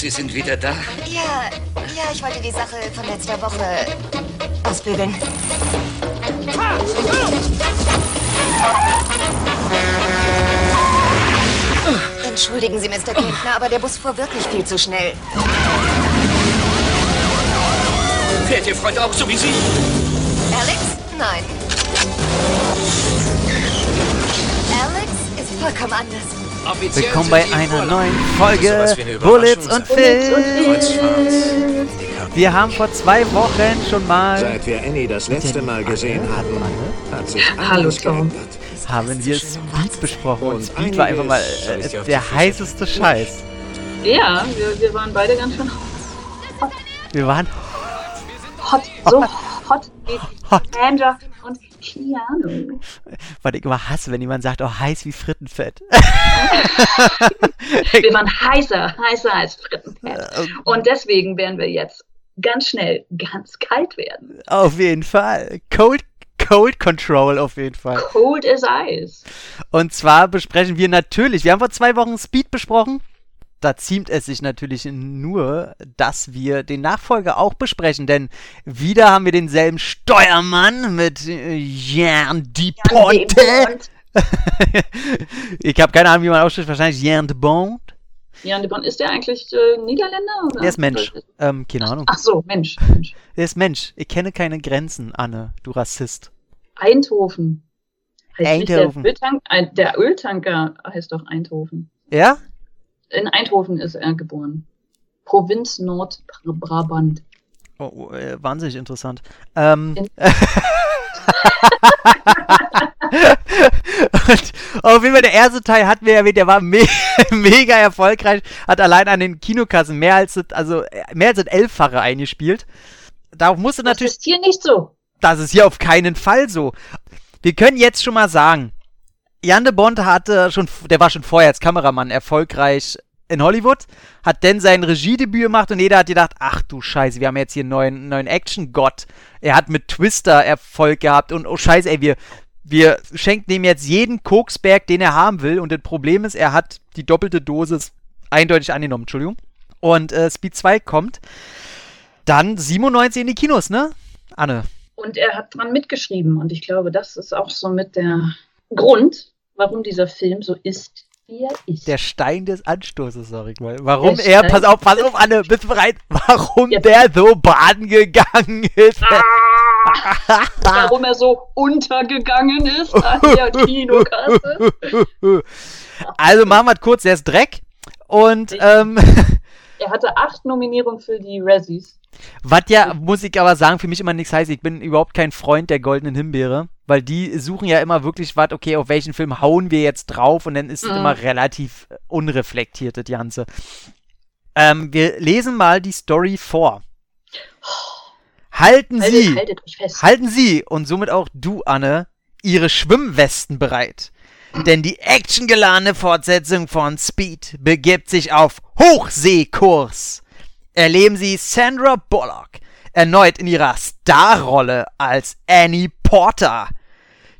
Sie sind wieder da. Ja, ja, ich wollte die Sache von letzter Woche ausbügeln. Entschuldigen Sie, Mr. Kentner, aber der Bus fuhr wirklich viel zu schnell. Fährt Ihr Freund auch so wie Sie? Alex? Nein. Alex ist vollkommen anders. Offiziell Willkommen bei einer neuen Könnte Folge Bullets und. Kreuzfahrt. Wir haben vor zwei Wochen schon mal Seit wir Annie das letzte Mal gesehen haben, hat sich Hallo, alles Tom. geändert. haben wir Speed besprochen und Und Speed war einfach mal äh, der heißeste Scheiß. Ja, wir, wir waren beide ganz schön Wir waren hot. So hot wie Hot. Sandra Keanu. was ich immer hasse, wenn jemand sagt, oh heiß wie Frittenfett. Wir waren heißer, heißer als Frittenfett. Und deswegen werden wir jetzt ganz schnell ganz kalt werden. auf jeden Fall. Cold Cold Control auf jeden Fall. Cold as ice. Und zwar besprechen wir natürlich, wir haben vor zwei Wochen Speed besprochen. Da ziemt es sich natürlich nur, dass wir den Nachfolger auch besprechen, denn wieder haben wir denselben Steuermann mit äh, Jan. Und ich habe keine Ahnung, wie man ausspricht, wahrscheinlich Jan de Bond. Jan de Bon, ist der eigentlich äh, Niederländer? Oder? Der ist Mensch. Ähm, keine Ahnung. Ach so, Mensch. Mensch. Der ist Mensch. Ich kenne keine Grenzen, Anne, du Rassist. Eindhoven. Heißt Eindhoven. Der, Öltank, der Öltanker heißt doch Eindhoven. Ja? In Eindhoven ist er geboren. Provinz Nordbrabant. Oh, oh, äh, wahnsinnig interessant. Ähm, In- und auf jeden Fall der erste Teil hatten wir erwähnt, der war me mega erfolgreich, hat allein an den Kinokassen mehr als das, also äh, mehr als das Elffache eingespielt. Darauf musste Das natürlich, ist hier nicht so. das ist hier auf keinen Fall so. Wir können jetzt schon mal sagen, Jan de Bond hatte schon, der war schon vorher als Kameramann erfolgreich in Hollywood, hat dann sein Regiedebüt gemacht und jeder hat gedacht, ach du Scheiße, wir haben jetzt hier einen neuen, neuen Action-Gott. Er hat mit Twister Erfolg gehabt und oh Scheiße, ey, wir, wir schenken ihm jetzt jeden Koksberg, den er haben will und das Problem ist, er hat die doppelte Dosis eindeutig angenommen, Entschuldigung. Und äh, Speed 2 kommt dann 97 in die Kinos, ne? Anne. Und er hat dran mitgeschrieben. Und ich glaube, das ist auch so mit der Grund, warum dieser Film so ist, wie er ist. Der Stein des Anstoßes, sag ich mal. Warum Der er, Stein- pass auf, pass auf, Anne, bist du bereit? Warum Jetzt. der so baden gegangen ist. Ah, warum er so untergegangen ist an der Kinokasse. Also machen wir es kurz, der ist Dreck. Und ähm, Er hatte acht Nominierungen für die Razzies. was ja, muss ich aber sagen, für mich immer nichts heißt, ich bin überhaupt kein Freund der goldenen Himbeere, weil die suchen ja immer wirklich was, okay, auf welchen Film hauen wir jetzt drauf und dann ist es Mhm. immer relativ äh, unreflektiert, das Ganze. Ähm, wir lesen mal die Story vor. Halten Sie, Haltet, halten Sie und somit auch du, Anne, Ihre Schwimmwesten bereit. Denn die actiongeladene Fortsetzung von Speed begibt sich auf Hochseekurs. Erleben Sie Sandra Bullock erneut in ihrer Starrolle als Annie Porter.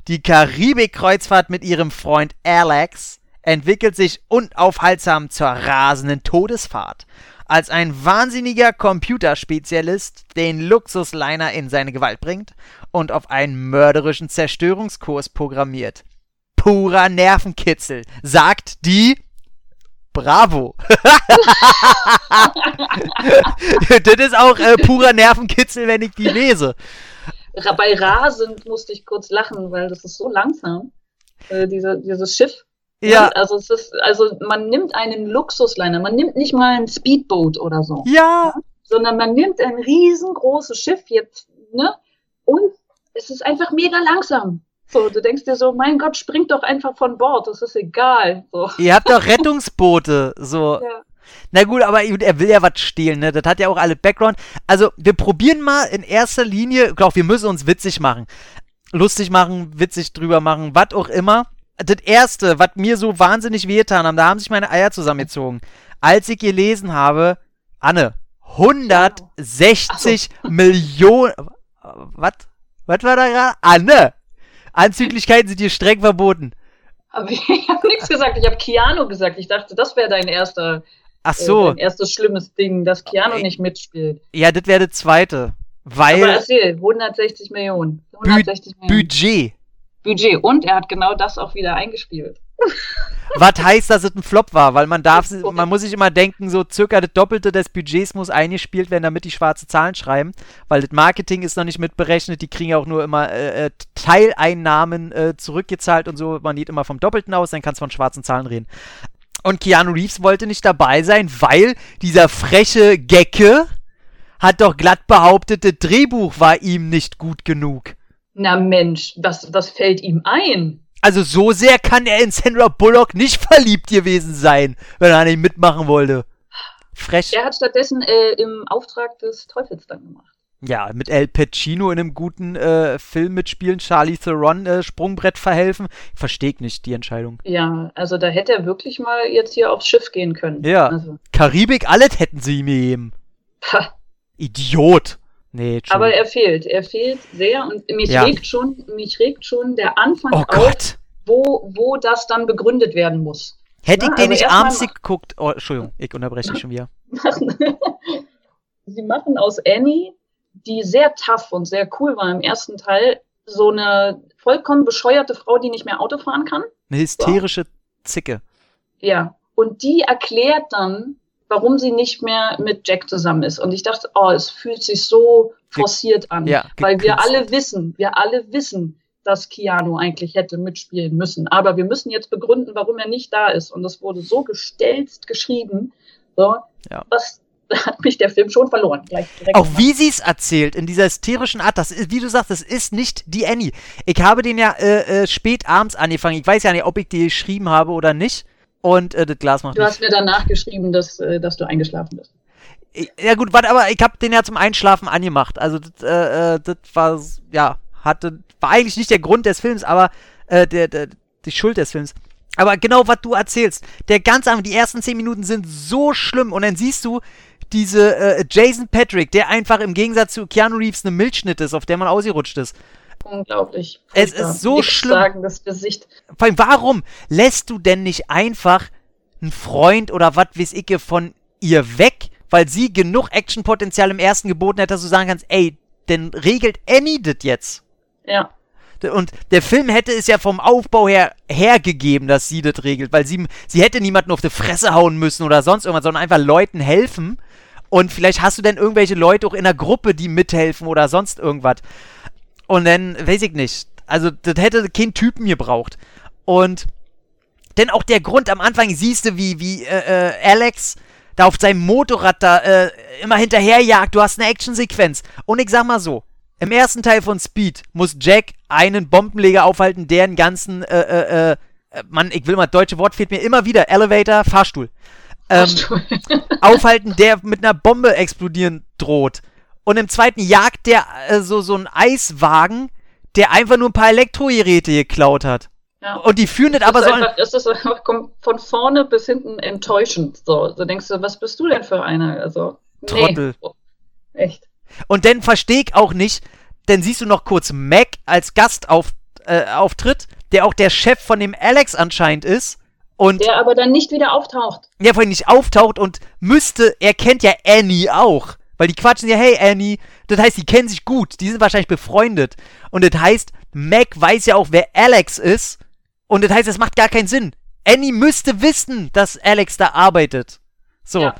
Die Karibik-Kreuzfahrt mit ihrem Freund Alex entwickelt sich unaufhaltsam zur rasenden Todesfahrt, als ein wahnsinniger Computerspezialist den Luxusliner in seine Gewalt bringt und auf einen mörderischen Zerstörungskurs programmiert. Purer Nervenkitzel, sagt die Bravo. das ist auch äh, purer Nervenkitzel, wenn ich die lese. Ra- Bei Rasend musste ich kurz lachen, weil das ist so langsam. Äh, diese, dieses Schiff. Ja, Also es ist, also man nimmt einen Luxusliner, man nimmt nicht mal ein Speedboat oder so, ja, sondern man nimmt ein riesengroßes Schiff jetzt, ne? Und es ist einfach mega langsam. So, du denkst dir so, mein Gott, spring doch einfach von Bord, das ist egal. So. ihr habt doch Rettungsboote, so. Ja. Na gut, aber er will ja was stehlen, ne? Das hat ja auch alle Background. Also, wir probieren mal in erster Linie, ich glaub, wir müssen uns witzig machen. Lustig machen, witzig drüber machen, was auch immer. Das erste, was mir so wahnsinnig wehgetan haben, da haben sich meine Eier zusammengezogen. Als ich gelesen habe, Anne, 160 Millionen. Was? Was war da gerade? Anne! Anzüglichkeiten sind hier streng verboten. Aber ich habe nichts gesagt, ich habe Keanu gesagt. Ich dachte, das wäre dein erster Ach Äh, so, sein erstes schlimmes Ding, dass Keanu Ey. nicht mitspielt. ja, das wäre das zweite. Aber Weil erzähl, 160 Millionen. 160 Millionen. Budget. Budget. Und er hat genau das auch wieder eingespielt. Was heißt, dass es ein Flop war? Weil man darf, man muss sich immer denken, so circa das Doppelte des Budgets muss eingespielt werden, damit die schwarze Zahlen schreiben. Weil das Marketing ist noch nicht mitberechnet, die kriegen ja auch nur immer äh, äh, Teileinnahmen äh, zurückgezahlt und so. Man geht immer vom Doppelten aus, dann kannst du von schwarzen Zahlen reden. Und Keanu Reeves wollte nicht dabei sein, weil dieser freche Gecke hat doch glatt behauptet, das Drehbuch war ihm nicht gut genug. Na Mensch, das, das fällt ihm ein. Also so sehr kann er in Sandra Bullock nicht verliebt gewesen sein, wenn er nicht mitmachen wollte. Frech. Er hat stattdessen äh, im Auftrag des Teufels dann gemacht. Ja, mit El Pacino in einem guten äh, Film mitspielen, Charlie Theron äh, Sprungbrett verhelfen. Verstehe ich nicht die Entscheidung. Ja, also da hätte er wirklich mal jetzt hier aufs Schiff gehen können. Ja. Also, Karibik, alles hätten sie ihm pah. Idiot. Nee, Aber Entschuldigung. er fehlt. Er fehlt sehr und mich Ja. regt schon, mich regt schon der Anfang Oh auf, wo, wo das dann begründet werden muss. Hätte ich Ja, den also nicht abends geguckt. Oh, Entschuldigung, ich unterbreche dich schon wieder. Sie machen aus Annie, die sehr tough und sehr cool war im ersten Teil, so eine vollkommen bescheuerte Frau, die nicht mehr Auto fahren kann. Eine hysterische Zicke. Ja. Und die erklärt dann, warum sie nicht mehr mit Jack zusammen ist. Und ich dachte, oh, es fühlt sich so forciert an. ja, weil wir alle wissen, wir alle wissen, dass Keanu eigentlich hätte mitspielen müssen. Aber wir müssen jetzt begründen, warum er nicht da ist. Und das wurde so gestelzt geschrieben. So, Ja. was hat mich der Film schon verloren. Gleich direkt Auch am wie sie es erzählt, in dieser hysterischen Art, das ist, wie du sagst, das ist nicht die Annie. Ich habe den ja äh, äh, spät abends angefangen. Ich weiß ja nicht, ob ich die geschrieben habe oder nicht. Und äh, das Glas macht Du nicht. hast mir danach geschrieben, dass, äh, dass du eingeschlafen bist. Ja gut, warte, aber ich habe den ja zum Einschlafen angemacht. Also das, äh, äh, das war, ja, hatte, war eigentlich nicht der Grund des Films, aber der, der, die Schuld des Films. Aber genau, was du erzählst, der ganz Anfang, die ersten zehn Minuten sind so schlimm und dann siehst du diese äh, Jason Patrick, der einfach im Gegensatz zu Keanu Reeves eine Milchschnitt ist, auf der man ausgerutscht ist. Unglaublich. Es Furchtbar. ist so Nichts schlimm. Sagen, das Gesicht. Vor allem, warum lässt du denn nicht einfach einen Freund oder was weiß ich von ihr weg, weil sie genug Actionpotenzial im ersten geboten hat, dass du sagen kannst, ey, dann regelt Annie das jetzt. Ja. Und der Film hätte es ja vom Aufbau her hergegeben, dass sie das regelt, weil sie, sie hätte niemanden auf die Fresse hauen müssen oder sonst irgendwas, sondern einfach Leuten helfen. Und vielleicht hast du dann irgendwelche Leute auch in der Gruppe, die mithelfen oder sonst irgendwas. Und dann, weiß ich nicht. Also, das hätte kein Typen gebraucht. Und denn auch der Grund am Anfang siehst du, wie, wie äh, äh, Alex da auf seinem Motorrad da äh, immer hinterherjagt. Du hast eine Actionsequenz. Und ich sag mal so, im ersten Teil von Speed muss Jack einen Bombenleger aufhalten, der einen ganzen, äh, äh, äh, Mann, ich will mal, deutsche Wort fehlt mir immer wieder, Elevator, Fahrstuhl. Ähm, aufhalten, der mit einer Bombe explodieren droht. Und im zweiten jagt der äh, so, so einen Eiswagen, der einfach nur ein paar Elektrogeräte geklaut hat. ja. Und die führen das aber es so einfach, ist einfach von vorne bis hinten enttäuschend. So, so denkst du, was bist du denn für einer? Also, Trottel. Nee. Echt. Und dann verstehe ich auch nicht, dann siehst du noch kurz Mac als Gastauftritt, äh, Auftritt, der auch der Chef von dem Alex anscheinend ist. Und Der aber dann nicht wieder auftaucht. der vorhin nicht auftaucht und müsste, er kennt ja Annie auch. Weil die quatschen ja, hey Annie, das heißt, die kennen sich gut, die sind wahrscheinlich befreundet. Und das heißt, Mac weiß ja auch, wer Alex ist. Und das heißt, es macht gar keinen Sinn. Annie müsste wissen, dass Alex da arbeitet. So. Ja.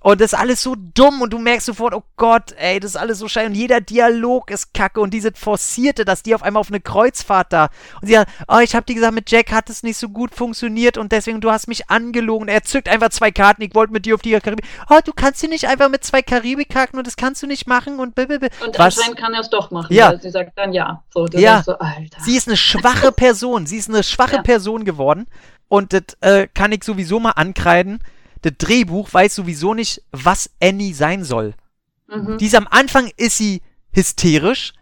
Und das ist alles so dumm und du merkst sofort, oh Gott, ey, das ist alles so scheiße. Und jeder Dialog ist kacke und diese Forcierte, dass die auf einmal auf eine Kreuzfahrt da. Und sie sagt, oh, ich hab dir gesagt, mit Jack hat es nicht so gut funktioniert und deswegen, du hast mich angelogen. Er zückt einfach zwei Karten, ich wollte mit dir auf die Karibik. Oh, du kannst hier nicht einfach mit zwei Karibikkarten und das kannst du nicht machen und blablabla. Und Was? anscheinend kann er es doch machen. Ja. Sie sagt dann ja. So, Ja. so. Sie ist eine schwache Person. Sie ist eine schwache Ja. Person geworden. Und das äh, kann ich sowieso mal ankreiden. Das Drehbuch weiß sowieso nicht, was Annie sein soll. mhm. Die ist am Anfang ist sie hysterisch,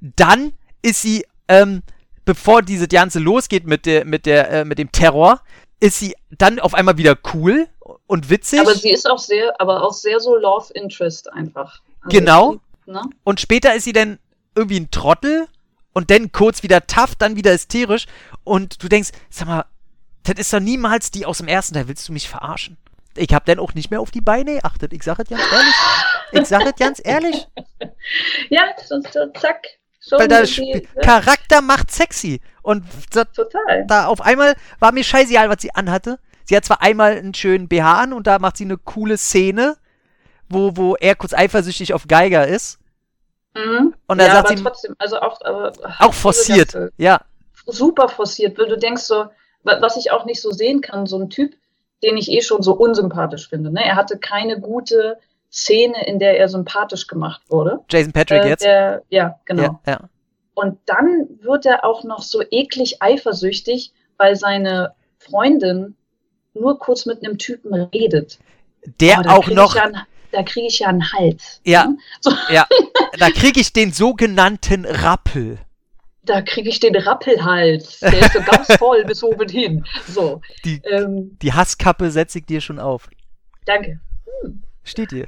dann ist sie, ähm, bevor diese Ganze losgeht mit der, mit der, äh, mit dem Terror, ist sie dann auf einmal wieder cool und witzig. Aber sie ist auch sehr, aber auch sehr so Love Interest einfach. Also Genau. sie- Ne? und später ist sie dann irgendwie ein Trottel und dann kurz wieder tough, dann wieder hysterisch und du denkst, sag mal, das ist doch niemals die aus dem ersten Teil, willst du mich verarschen? Ich hab dann auch nicht mehr auf die Beine geachtet. Ich sag es ganz ehrlich. Ich sag es ganz ehrlich. Ja, so, so zack. Schon Weil da Charakter macht sexy. Und so, Total. da auf einmal war mir scheißegal, was sie anhatte. Sie hat zwar einmal einen schönen BH an und da macht sie eine coole Szene, wo, wo er kurz eifersüchtig auf Geiger ist. Mhm. Und da ja, sagt aber sie- trotzdem, also auch, aber, Auch forciert. Ganze- Ja, super forciert, weil du denkst so, wa- was ich auch nicht so sehen kann, so ein Typ, den ich eh schon so unsympathisch finde. Ne? Er hatte keine gute Szene, in der er sympathisch gemacht wurde. Jason Patrick Äh, jetzt. Der, ja, genau. Ja, ja. Und dann wird er auch noch so eklig eifersüchtig, weil seine Freundin nur kurz mit einem Typen redet. Der Oh, auch noch, einen- da kriege ich ja einen Hals. Ja. ne? So, ja, da kriege ich den sogenannten Rappel. Da kriege ich den Rappelhals. Der ist so ganz voll bis oben hin. So, Die, ähm, die Hasskappe setze ich dir schon auf. danke. Steht dir.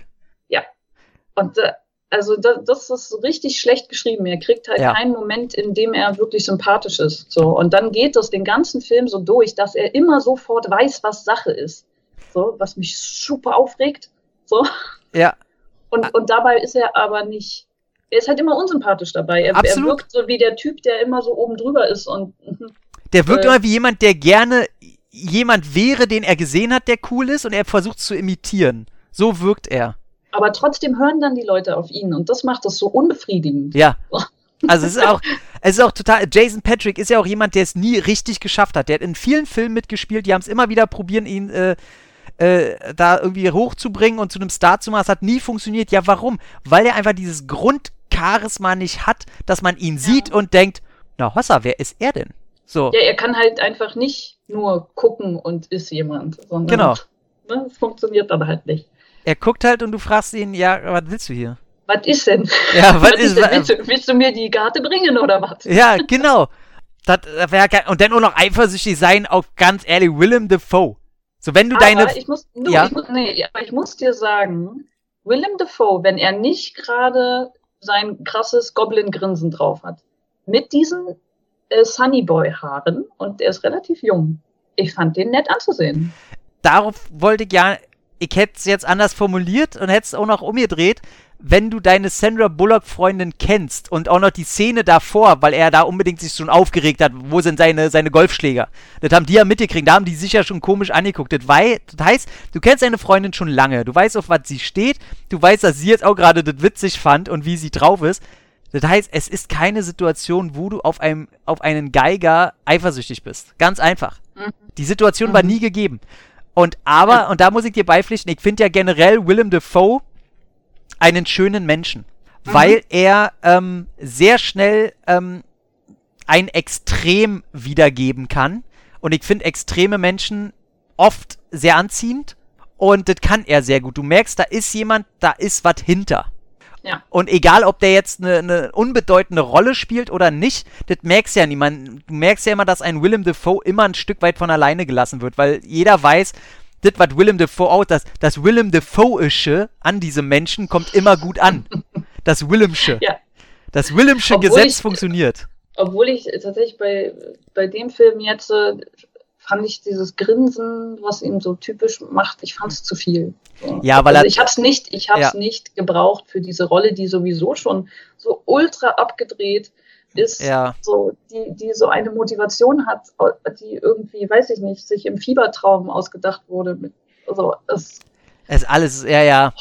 Und äh, also da, das ist richtig schlecht geschrieben. Er kriegt halt Ja. keinen Moment, in dem er wirklich sympathisch ist. So und dann geht das den ganzen Film so durch, dass er immer sofort weiß, was Sache ist. So, was mich super aufregt. So Ja, und und dabei ist er aber nicht. Er ist halt immer unsympathisch dabei. Er, er Absolut. wirkt so wie der Typ, der immer so oben drüber ist und mhm. der wirkt Äh. immer wie jemand, der gerne jemand wäre, den er gesehen hat, der cool ist und er versucht zu imitieren. So wirkt er. aber trotzdem hören dann die Leute auf ihn und das macht das so unbefriedigend. Ja. Also es ist auch, es ist auch total. Jason Patrick ist ja auch jemand, der es nie richtig geschafft hat. Der hat in vielen Filmen mitgespielt, die haben es immer wieder probieren, ihn äh, äh, da irgendwie hochzubringen und zu einem Star zu machen. Es hat nie funktioniert. Ja, warum? Weil er einfach dieses Grundcharisma nicht hat, dass man ihn sieht und denkt, na Hossa, wer ist er denn? So. Ja, er kann halt einfach nicht nur gucken und ist jemand, sondern Genau. ne, es funktioniert dann halt nicht. Er guckt halt und du fragst ihn, ja, was willst du hier? Was ist denn? Ja, was ist- denn? Willst du, willst du mir die Karte bringen oder was? Ja, genau. Das, das wär. Und dann auch noch eifersüchtig sein auf ganz ehrlich Willem Dafoe. So, wenn du deine. aber ich muss, du, Ja. ich, muss- nee, aber ich muss dir sagen, Willem Dafoe, wenn er nicht gerade sein krasses Goblin-Grinsen drauf hat, mit diesen äh, Sunnyboy-Haaren und er ist relativ jung. Ich fand den nett anzusehen. darauf wollte ich ja, ich hätte es jetzt anders formuliert und hätte es auch noch umgedreht, wenn du deine Sandra Bullock-Freundin kennst und auch noch die Szene davor, weil er da unbedingt sich schon aufgeregt hat, wo sind seine, seine Golfschläger? Das haben die ja mitgekriegt, da haben die sicher schon komisch angeguckt. Das, wei- das heißt, du kennst deine Freundin schon lange, du weißt, auf was sie steht, du weißt, dass sie jetzt auch gerade das witzig fand und wie sie drauf ist. Das heißt, es ist keine Situation, wo du auf, einem, auf einen Geiger eifersüchtig bist. Ganz einfach. Die Situation war nie gegeben. Und aber, und da muss ich dir beipflichten, ich finde ja generell Willem Dafoe einen schönen Menschen. Weil er ähm, sehr schnell ähm, ein Extrem wiedergeben kann. Und ich finde extreme Menschen oft sehr anziehend. Und das kann er sehr gut. Du merkst, da ist jemand, da ist was hinter. Ja. Und egal, ob der jetzt eine, eine unbedeutende Rolle spielt oder nicht, das merkst ja niemand. Du merkst ja immer, dass ein Willem Dafoe immer ein Stück weit von alleine gelassen wird, weil jeder weiß, das, was Willem Dafoe auch, das, das Willem Dafoeische an diesem Menschen kommt immer gut an. Das Willemsche. Ja. Das Willemsche Obwohl Gesetz ich- funktioniert. Obwohl ich tatsächlich bei, bei dem Film jetzt äh, fand ich dieses Grinsen, was ihm so typisch macht, ich fand es zu viel. So. Ja, weil also er- ich habe es nicht, ich hab's Ja. nicht gebraucht für diese Rolle, die sowieso schon so ultra abgedreht ist, Ja. so, die, die so eine Motivation hat, die irgendwie, weiß ich nicht, sich im Fiebertraum ausgedacht wurde. Also es, Es ist alles, ja, ja.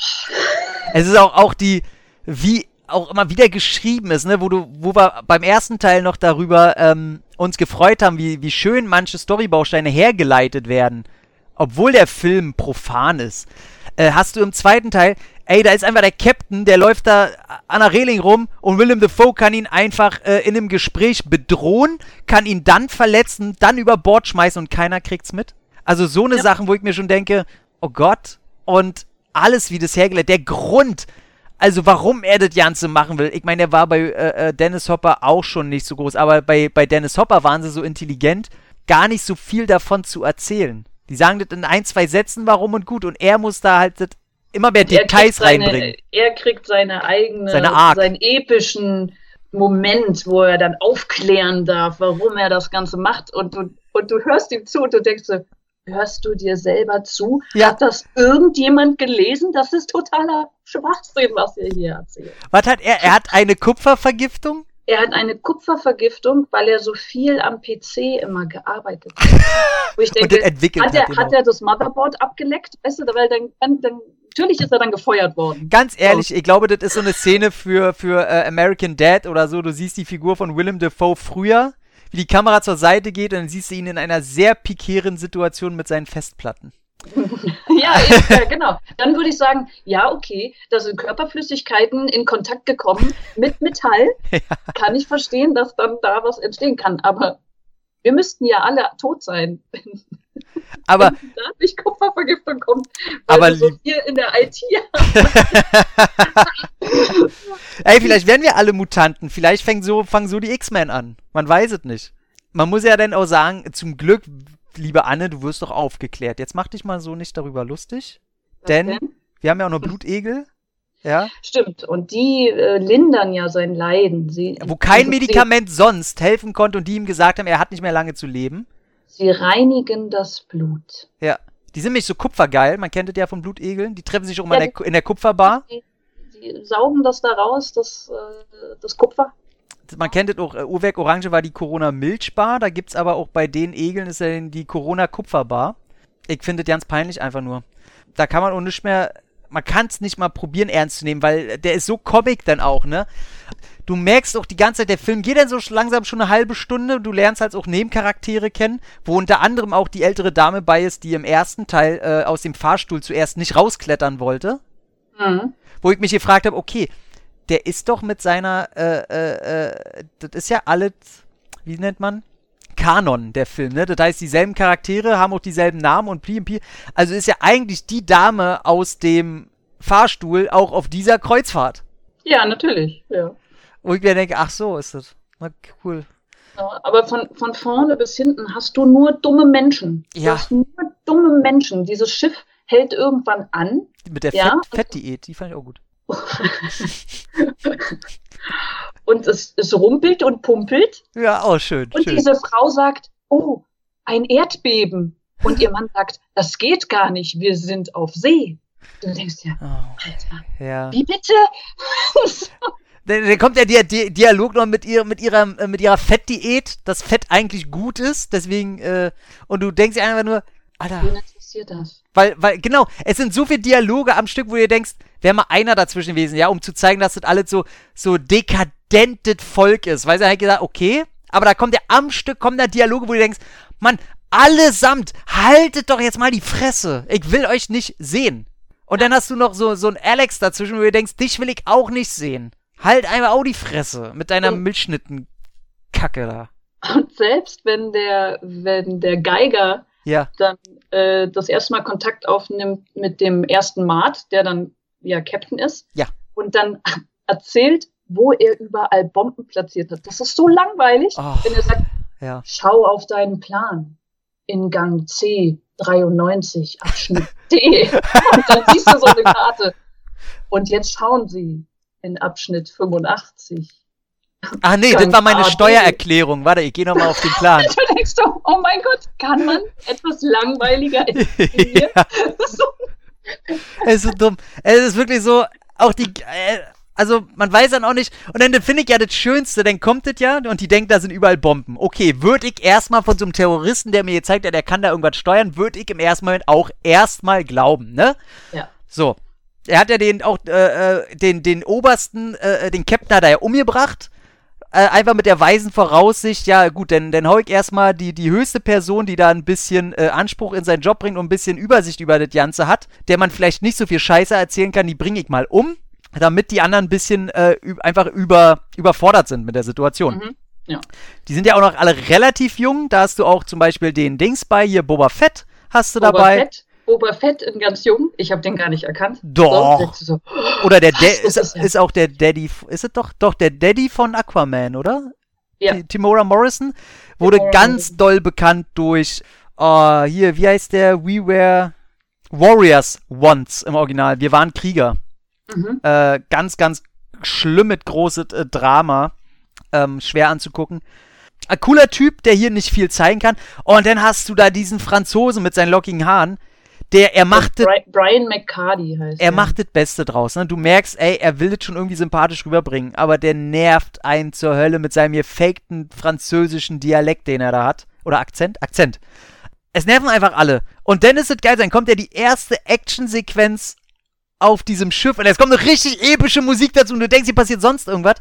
Es ist auch, auch die, wie auch immer wieder geschrieben ist, ne, wo du, wo wir beim ersten Teil noch darüber ähm, uns gefreut haben, wie, wie schön manche Storybausteine hergeleitet werden, obwohl der Film profan ist. Äh, hast du im zweiten Teil, ey, da ist einfach der Captain, der läuft da an der Reling rum und Willem Dafoe kann ihn einfach äh, in einem Gespräch bedrohen, kann ihn dann verletzen, dann über Bord schmeißen und keiner kriegt's mit. Also so eine Ja. Sachen, wo ich mir schon denke, oh Gott, und alles wie das hergeleitet, der Grund, also warum er das Ganze machen will. Ich meine, er war bei äh, äh, Dennis Hopper auch schon nicht so groß, aber bei, bei Dennis Hopper waren sie so intelligent, gar nicht so viel davon zu erzählen. Die sagen das in ein, zwei Sätzen, warum und gut, und er muss da halt das immer mehr er Details seine, reinbringen. Er kriegt seine eigene, Seine Arc. seinen epischen Moment, wo er dann aufklären darf, warum er das Ganze macht. Und du, und du hörst ihm zu und du denkst so, hörst du dir selber zu? Ja. Hat das irgendjemand gelesen? Das ist totaler Schwachsinn, was ihr hier erzählt. Was hat er? Er hat eine Kupfervergiftung? Er hat eine Kupfervergiftung, weil er so viel am PC immer gearbeitet hat. Wo ich Und denke, hat, er, hat. hat genau. er das Motherboard abgeleckt? Weißt du, weil dann, dann, dann natürlich ist er dann gefeuert worden. Ganz ehrlich, ich glaube, das ist so eine Szene für, für äh, American Dad oder so. Du siehst die Figur von Willem Dafoe früher, wie die Kamera zur Seite geht und dann siehst du ihn in einer sehr pikieren Situation mit seinen Festplatten. Ja, ich, ja, genau. Dann würde ich sagen, ja, okay, da sind Körperflüssigkeiten in Kontakt gekommen mit Metall. Kann ich verstehen, dass dann da was entstehen kann. Aber wir müssten ja alle tot sein, wenn Aber, da nicht Kupfervergiftung kommt, weil Aber wir so viel in der IT ey, vielleicht werden wir alle Mutanten. Vielleicht fängt so, fangen so die X-Men an. Man weiß es nicht. Man muss ja dann auch sagen, zum Glück, liebe Anne, du wirst doch aufgeklärt. Jetzt mach dich mal so nicht darüber lustig. Denn wir haben ja auch noch Blutegel. Ja. Stimmt, und die äh, lindern ja sein Leiden. Sie, Wo kein sie- Medikament sonst helfen konnte und die ihm gesagt haben, er hat nicht mehr lange zu leben. Sie reinigen das Blut. Ja. Die sind nämlich so kupfergeil. Man kennt das ja von Blutegeln. Die treffen sich auch mal Ja, in, der, in der Kupferbar. Sie, sie saugen das da raus, das, äh, das Kupfer. Man kennt das auch. äh, Uhrwerk Orange war die Corona Milchbar. Da gibt's aber auch bei den Egeln ist ja die Corona Kupferbar. Ich finde das ganz peinlich einfach nur. Da kann man auch nicht mehr. Man kann es nicht mal probieren, ernst zu nehmen, weil der ist so Comic dann auch, ne? Du merkst auch die ganze Zeit, der Film geht dann so langsam schon eine halbe Stunde. Du lernst halt auch Nebencharaktere kennen, wo unter anderem auch die ältere Dame bei ist, die im ersten Teil äh, aus dem Fahrstuhl zuerst nicht rausklettern wollte. Mhm. Wo ich mich gefragt habe, okay, der ist doch mit seiner, äh, äh, äh, das ist ja alles, wie nennt man? Kanon, der Film, ne? Das heißt, dieselben Charaktere haben auch dieselben Namen und pli und pli. Also ist ja eigentlich die Dame aus dem Fahrstuhl auch auf dieser Kreuzfahrt. Ja, natürlich. Ja. Wo ich mir denke, ach so ist das. Na, cool. Ja, aber von, von vorne bis hinten hast du nur dumme Menschen. Ja. Du hast nur dumme Menschen. Dieses Schiff hält irgendwann an Mit der Ja, Fett, Fettdiät, die fand ich auch gut. Und es, es rumpelt und pumpelt. Ja, auch schön. Und schön. diese Frau sagt, oh, ein Erdbeben. Und ihr Mann sagt, das geht gar nicht, wir sind auf See. Du denkst ja, oh, Alter, ja. wie bitte? Dann, kommt ja der Di Dialog noch mit, ihr, mit ihrer, äh, mit ihrer Fettdiät, dass Fett eigentlich gut ist, deswegen, äh, und du denkst dir einfach nur, Alter, Wen interessiert das? weil, weil, genau, es sind so viele Dialoge am Stück, wo du denkst, wäre mal einer dazwischen gewesen, ja, um zu zeigen, dass das alles so, so dekadentes Volk ist. Weil sie halt gesagt, okay, aber da kommt ja am Stück, kommen da Dialoge, wo du denkst, Mann, allesamt, haltet doch jetzt mal die Fresse. Ich will euch nicht sehen. Und dann hast du noch so, so einen Alex dazwischen, wo du denkst, dich will ich auch nicht sehen. Halt einfach auch die Fresse mit deiner Milchschnitten-Kacke da. Und selbst wenn der, wenn der Geiger Ja, dann äh, das erste Mal Kontakt aufnimmt mit dem ersten Mart, der dann ja Captain ist. Ja. Und dann erzählt, wo er überall Bomben platziert hat. Das ist so langweilig, Oh. wenn er sagt, ja. schau auf deinen Plan. In Gang C 93, Abschnitt D. Und dann siehst du so eine Karte. Und jetzt schauen Sie in Abschnitt 85. Ah nee, das Gang war meine A, B. Steuererklärung. Warte, ich gehe nochmal auf den Plan. Du denkst doch, oh mein Gott, kann man etwas langweiliger inszenieren? so, Es ist so dumm. Es ist wirklich so, auch die, äh, also man weiß dann auch nicht, und dann finde ich ja das Schönste, dann kommt das ja und die denkt, da sind überall Bomben. Okay, würde ich erstmal von so einem Terroristen, der mir jetzt zeigt, der kann da irgendwas steuern, würde ich im ersten Moment auch erstmal glauben, ne? Ja. So. Er hat ja den auch, äh, äh, den, den obersten, äh, den Captain hat er ja umgebracht. Äh, einfach mit der weisen Voraussicht, ja gut, denn, denn ich erstmal die, die höchste Person, die da ein bisschen äh, Anspruch in seinen Job bringt und ein bisschen Übersicht über das Ganze hat, der man vielleicht nicht so viel Scheiße erzählen kann, die bringe ich mal um, damit die anderen ein bisschen äh, einfach über, überfordert sind mit der Situation. Mhm. Ja. Die sind ja auch noch alle relativ jung, da hast du auch zum Beispiel den Dings bei, hier Boba Fett hast du Boba dabei. Fett, Boba Fett in ganz jung. Ich habe den gar nicht erkannt. Doch. So, so, Oder der Was? Da- Das ist, ist ist auch der Daddy, ist es doch, doch der Daddy von Aquaman, oder? Ja. Ti- Timora Morrison wurde Timora ganz doll bekannt durch, äh, hier, wie heißt der? We were Warriors once im Original. Wir waren Krieger. mhm. Äh, ganz, ganz schlimmes, großes äh, Drama. Ähm, schwer anzugucken. Ein cooler Typ, der hier nicht viel zeigen kann. Und dann hast du da diesen Franzosen mit seinen lockigen Haaren, der, er macht Brian McCarty heißt er der. macht das Beste draus. Ne? Du merkst, ey, er will das schon irgendwie sympathisch rüberbringen, aber der nervt einen zur Hölle mit seinem gefakten französischen Dialekt, den er da hat. Oder Akzent? Akzent. Es nerven einfach alle. Und dann ist es geil, dann kommt ja die erste Actionsequenz auf diesem Schiff und jetzt kommt eine richtig epische Musik dazu und du denkst, hier passiert sonst irgendwas.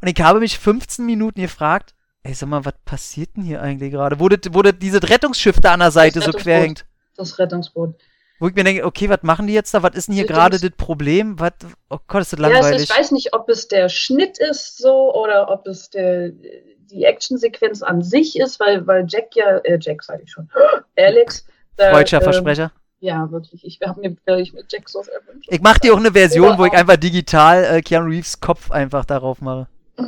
Und ich habe mich 15 Minuten gefragt, ey, sag mal, was passiert denn hier eigentlich gerade? Wo das dieses Rettungsschiff da an der Seite so quer hängt. Das Rettungsboot. Wo ich mir denke, okay, was machen die jetzt da? Was ist denn hier gerade das Problem? Was, oh Gott, ist das Ja, langweilig. ist, ich weiß nicht, ob es der Schnitt ist so oder ob es der, die Actionsequenz an sich ist, weil, weil Jack ja, äh, Jack sage ich schon, Alex. da, Freudscher ähm, Versprecher. Ja, wirklich. Ich habe mir wirklich mit Jack so erwünscht. Ich mache dir auch eine Version, wo ich einfach digital äh, Keanu Reeves Kopf einfach darauf mache.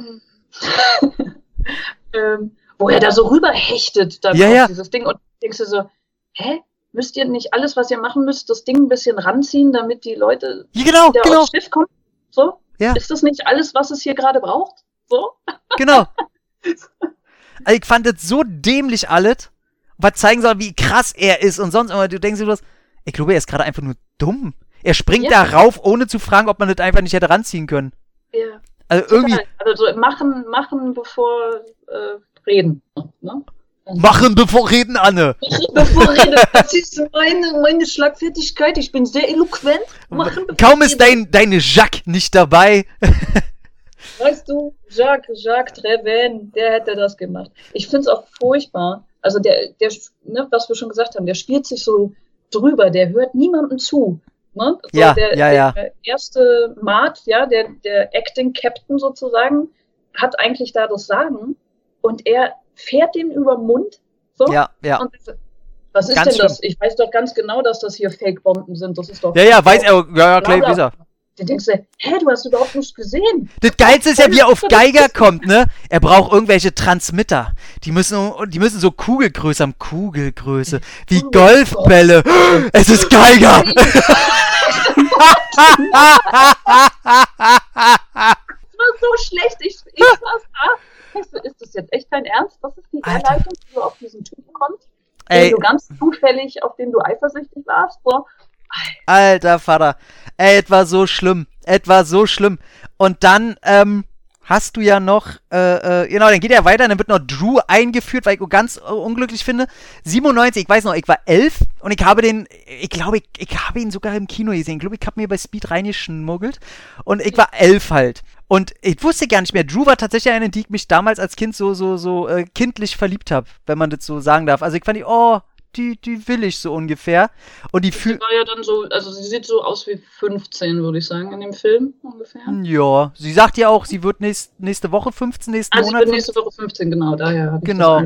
ähm, wo er da so rüberhechtet, dann Ja, ja. dieses Ding. Und denkst du so, hä? Müsst ihr nicht alles, was ihr machen müsst, das Ding ein bisschen ranziehen, damit die Leute Ja, genau, wieder genau, aufs Schiff kommen? So? Ja. Ist das nicht alles, was es hier gerade braucht? So? genau. Ich fand das so dämlich alles, was zeigen soll, wie krass er ist und sonst immer. Du denkst dir bloß, ich glaube, er ist gerade einfach nur dumm. Er springt Ja. da rauf, ohne zu fragen, ob man das einfach nicht hätte ranziehen können. Ja. Also irgendwie Also so machen, machen, bevor äh, reden. Ne? Machen, bevor reden, Anne. Bevor reden. Das ist meine, meine Schlagfertigkeit. Ich bin sehr eloquent. Machen, Kaum ist dein, deine Jacques nicht dabei. Weißt du, Jacques, Jacques Treven, der hätte das gemacht. Ich finde es auch furchtbar. Also der, der, ne, was wir schon gesagt haben, der spielt sich so drüber, der hört niemandem zu. Ne? So Ja, der, ja, ja. Der erste Mart, ja, der, der Acting Captain sozusagen, hat eigentlich da das Sagen und er fährt dem über den Mund. So, Ja, ja. Und was ist Ganz denn das? Ich weiß doch ganz genau, dass das hier Fake-Bomben sind. Das ist doch. Ja, ja, weiß er. Ja, ja, klar, weiß er. Dann denkst du, hä, du hast überhaupt nichts gesehen. Das Geilste ist ja, wie er auf Geiger kommt, ne? Er braucht irgendwelche Transmitter. Die müssen, die müssen so Kugelgröße haben. Kugelgröße. Wie Golfbälle. Es ist Geiger! Das war so schlecht. Ich, ich saß da. Denkst du, Ist das jetzt echt dein Ernst? Das ist die Alter. Herleitung, wie du auf diesen Typen kommst? Ey, Den du ganz zufällig, auf den du eifersüchtig warst? So. alter Vater. Ey, es war so schlimm. Es war so schlimm. Und dann, ähm, hast du ja noch, äh, äh, genau, dann geht er weiter, dann wird noch Drew eingeführt, weil ich ganz äh, unglücklich finde. 97, ich weiß noch, ich war elf und ich habe den, ich glaube, ich, ich habe ihn sogar im Kino gesehen. Ich glaube, ich habe mir bei Speed reingeschmuggelt und ich war elf halt. Und ich wusste gar nicht mehr, Drew war tatsächlich eine, in die ich mich damals als Kind so, so, so äh, kindlich verliebt habe, wenn man das so sagen darf. Also ich fand die, oh, die, die will ich so ungefähr. Und die Sie fühlt, war ja dann so, also sie sieht so aus wie 15, würde ich sagen, in dem Film ungefähr. ja, sie sagt ja auch, sie wird nächst, nächste Woche 15, nächsten Also sie Monat wird nächste Woche 15, genau, daher Genau.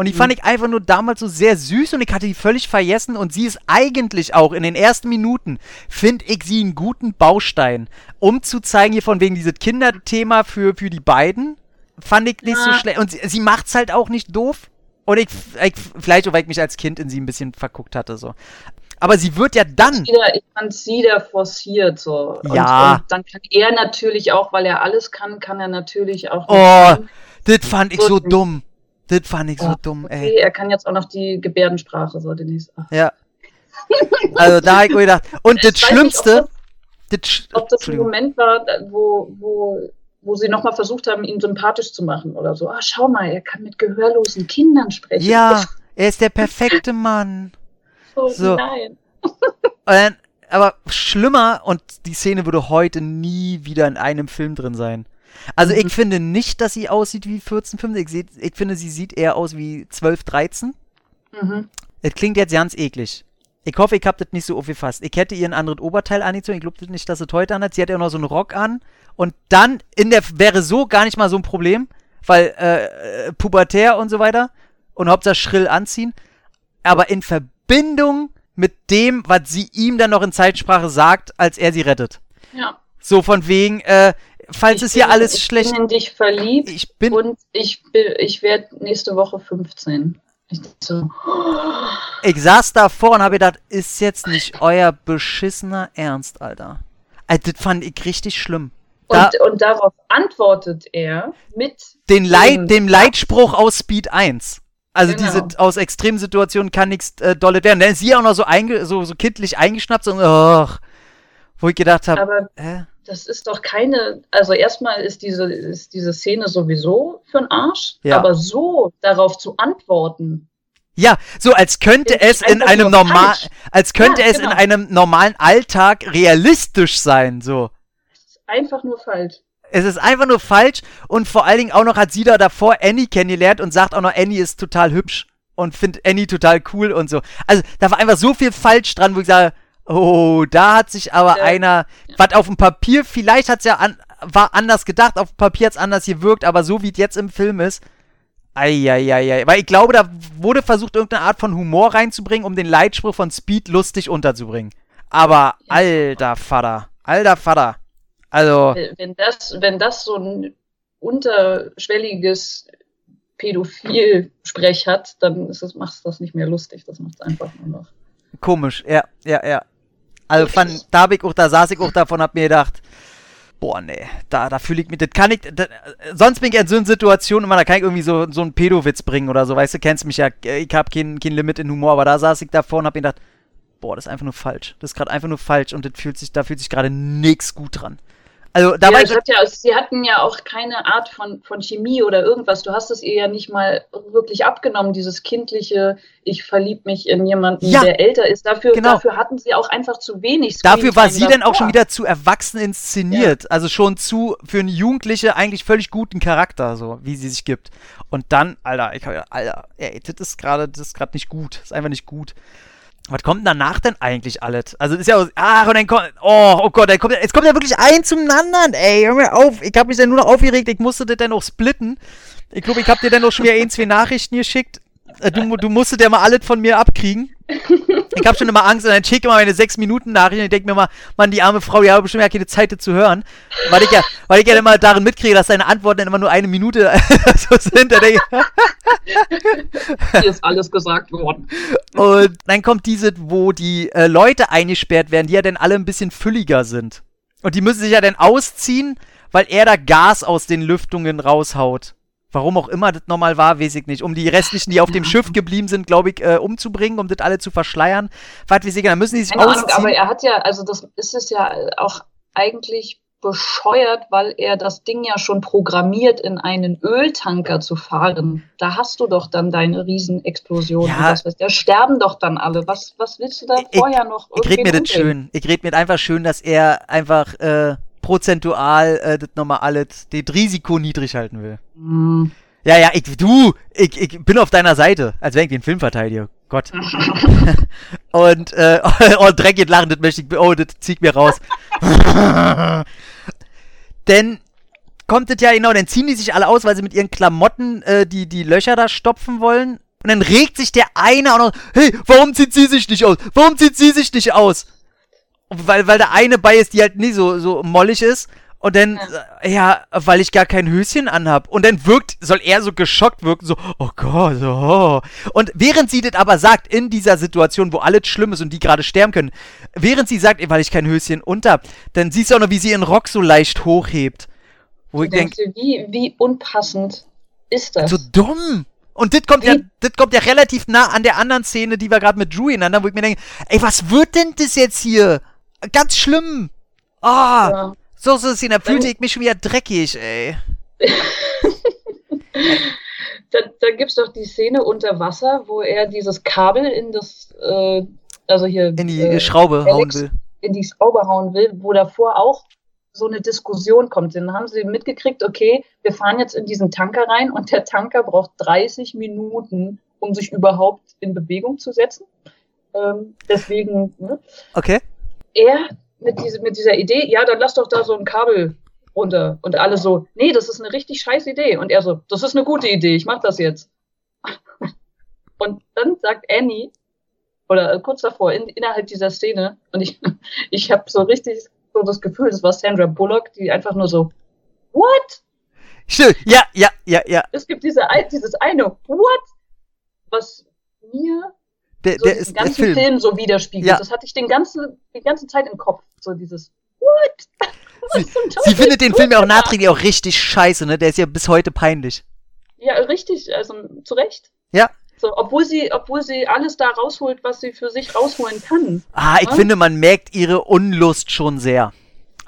Und die fand ich einfach nur damals so sehr süß und ich hatte die völlig vergessen und sie ist eigentlich auch in den ersten Minuten, finde ich sie einen guten Baustein, um zu zeigen hier von wegen dieses Kinderthema für, für die beiden, fand ich nicht so Ja. schlecht. Und sie, sie macht's halt auch nicht doof. Und ich, ich, vielleicht auch, weil ich mich als Kind in sie ein bisschen verguckt hatte, so. Aber sie wird ja dann, wieder, ich fand sie da forciert so. Und, Ja. Und dann kann er natürlich auch, weil er alles kann, kann er natürlich auch. oh, das fand ich so dumm. Das fand ich so dumm, ey. okay, er kann jetzt auch noch die Gebärdensprache so demnächst. Ach, Ja. Also da hab ich mir gedacht. Und das Ich weiß nicht, ob Schlimmste, das, Ob das ein. Moment war, wo, wo, wo sie nochmal versucht haben, ihn sympathisch zu machen oder so. Ah, schau mal, er kann mit gehörlosen Kindern sprechen. Ja, er ist der perfekte Mann. so, so. Nein. Und, aber schlimmer, und die Szene würde heute nie wieder in einem Film drin sein. Also Mhm. ich finde nicht, dass sie aussieht wie 14, 15. Ich, seh, ich finde, sie sieht eher aus wie 12, 13. Mhm. Es klingt jetzt ganz eklig. Ich hoffe, ich hab das nicht so aufgefasst. Ich hätte ihr ein anderes Oberteil angezogen. Ich glaube nicht, dass sie heute anhat. Sie hat ja noch so einen Rock an. Und dann in der wäre so gar nicht mal so ein Problem, weil äh, äh, pubertär und so weiter und Hauptsache schrill anziehen. Aber in Verbindung mit dem, was sie ihm dann noch in Zeitsprache sagt, als er sie rettet. Ja. So von wegen, äh, falls Ich es hier alles ich schlecht. bin in dich verliebt Ich bin. und ich, bin- ich werde nächste Woche 15. Ich so, Ich saß davor und habe gedacht, ist jetzt nicht euer beschissener Ernst, Alter. Also, das fand ich richtig schlimm. Da- Und, und darauf antwortet er mit Den, dem- Leit, dem Leitspruch aus Speed 1. Also Genau. diese aus extremen Situationen kann nichts äh, dolle werden. Dann ist sie auch noch so, einge so, so kindlich eingeschnappt und ach, wo ich gedacht habe, Aber äh, das ist doch keine, also erstmal ist diese, ist diese Szene sowieso für den Arsch, Ja. aber so darauf zu antworten, ja, so als könnte es in einem normal, als könnte Ja, es in genau. einem normalen Alltag realistisch sein, so. ist einfach nur falsch. Es ist einfach nur falsch und vor allen Dingen auch noch hat sie da davor Annie kennengelernt und sagt auch noch, Annie ist total hübsch und findet Annie total cool und so. Also da war einfach so viel falsch dran, wo ich sage, oh, da hat sich aber Ja. einer, was auf dem Papier, vielleicht hat es ja an, war anders gedacht, auf dem Papier hat es anders gewirkt, aber so wie es jetzt im Film ist, Eieiei. Weil ich glaube, da wurde versucht, irgendeine Art von Humor reinzubringen, um den Leitspruch von Speed lustig unterzubringen. Aber alter Vater, alter Vater. Also, Wenn das, wenn das so ein unterschwelliges Pädophil-Sprech hat, dann ist es, macht das nicht mehr lustig. Das macht es einfach nur noch. Komisch, ja, ja, ja. Also fand, da hab ich auch, da saß ich auch davon, hab mir gedacht, boah, nee, da, da fühle ich mich, das kann ich, das, sonst bin ich in so einer Situation immer, da kann ich irgendwie so, so einen Pedowitz bringen oder so, weißt du, kennst mich ja, ich hab kein, kein Limit in Humor, aber da saß ich davor und hab mir gedacht, boah, das ist einfach nur falsch, das ist gerade einfach nur falsch und das fühlt sich, da fühlt sich gerade nix gut dran. Also, da ja, war es ich, hat ja, sie hatten ja auch keine Art von, von Chemie oder irgendwas. Du hast es ihr ja nicht mal wirklich abgenommen, dieses kindliche, ich verlieb mich in jemanden, Ja, der älter ist. Dafür, genau. dafür hatten sie auch einfach zu wenig. Dafür war sie dann auch schon wieder zu erwachsen inszeniert. Also schon zu, für eine Jugendliche eigentlich völlig guten Charakter, so wie sie sich gibt. Und dann, Alter, ich hab Alter, ey, das ist gerade, das ist gerade nicht gut. Das ist einfach nicht gut. Was kommt danach denn eigentlich alles? Also ist ja, auch- ach, und dann kommt, oh, oh Gott, dann kommt, jetzt kommt ja wirklich ein zum anderen, ey, hör mir auf. Ich hab mich dann nur noch aufgeregt, ich musste das dann auch splitten. Ich glaube, ich hab dir dann noch schon wieder ein, zwei Nachrichten geschickt. Äh, Du, du musstest ja mal alles von mir abkriegen. Ich habe schon immer Angst und dann schicke immer meine 6 Minuten Nachrichten und ich denke mir mal, Mann, die arme Frau, die hat bestimmt ja keine Zeit, zu hören. Weil ich ja, weil ich ja immer darin mitkriege, dass deine Antworten dann immer nur eine Minute so sind. Hier ist alles gesagt worden. Und dann kommt diese, wo die äh, Leute eingesperrt werden, die ja dann alle ein bisschen fülliger sind. Und die müssen sich ja dann ausziehen, weil er da Gas aus den Lüftungen raushaut. Warum auch immer das nochmal war, weiß ich nicht. Um die restlichen, die auf dem Schiff geblieben sind, glaube ich, äh, umzubringen, um das alle zu verschleiern. Was weiß ich, dann müssen die sich Keine Ahnung, ausziehen. aber er hat ja, also das ist es ja auch eigentlich bescheuert, weil er das Ding ja schon programmiert, in einen Öltanker zu fahren. Da hast du doch dann deine Riesenexplosion. Ja. und was Da sterben doch dann alle. Was, was willst du da Ich- vorher noch? Ich red mir das schön. Ich red mir das einfach schön, dass er einfach äh, prozentual äh, das nochmal alles, das Risiko niedrig halten will. Hm. Ja, ja, ich, du, ich, ich bin auf deiner Seite, als wenn ich den Film verteidige. Gott. und, äh, oh, Dreck geht lachen, das möchte ich, oh, das zieht mir raus. Denn kommt es ja genau, dann ziehen die sich alle aus, weil sie mit ihren Klamotten äh, die, die Löcher da stopfen wollen. Und dann regt sich der eine auch noch, hey, warum zieht sie sich nicht aus? Warum zieht sie sich nicht aus? Weil, weil der eine bei ist, die halt nie so, so mollig ist. Und dann, äh, ja, weil ich gar kein Höschen anhab. Und dann wirkt, soll er so geschockt wirken, so, oh Gott, oh. Und während sie das aber sagt, in dieser Situation, wo alles schlimm ist und die gerade sterben können, während sie sagt, ey, weil ich kein Höschen unter, dann siehst du auch noch, wie sie ihren Rock so leicht hochhebt. Wo ich denke, wie, wie unpassend ist das? so dumm. Und das kommt, ja, das kommt ja relativ nah an der anderen Szene, die wir gerade mit Drew ineinander, wo ich mir denke, ey, was wird denn das jetzt hier? Ganz schlimm. Ah, Ja. so ist es, da fühlte ich mich schon wieder dreckig, ey. Da, da gibt es doch die Szene unter Wasser, wo er dieses Kabel in das, äh, also hier In die äh, Schraube hauen Alex will. in die Schraube hauen will, wo davor auch so eine Diskussion kommt. Dann haben sie mitgekriegt, okay, wir fahren jetzt in diesen Tanker rein und der Tanker braucht 30 Minuten, um sich überhaupt in Bewegung zu setzen. Ähm, deswegen, ne? Okay. Er mit, diese, mit dieser Idee, ja, dann lass doch da so ein Kabel runter. Und alle so, nee, das ist eine richtig scheiß Idee. Und er so, das ist eine gute Idee, ich mach das jetzt. Und dann sagt Annie, oder äh, kurz davor, in, innerhalb dieser Szene, und ich, ich habe so richtig so das Gefühl, das war Sandra Bullock, die einfach nur so, what? Stimmt. Ja, ja, ja, ja. Es gibt diese, dieses eine, what? Was mir Der, so der ist der ganzen Film. Film. so widerspiegelt. Ja. Das hatte ich den ganzen, die ganze Zeit im Kopf. So dieses, what? sie, sie findet den Film ja auch nachträglich auch richtig scheiße, ne? Der ist ja bis heute peinlich. Ja, richtig, also zu Recht. Ja. So, obwohl sie, obwohl sie alles da rausholt, was sie für sich rausholen kann. Ah, ich Ja? finde, man merkt ihre Unlust schon sehr.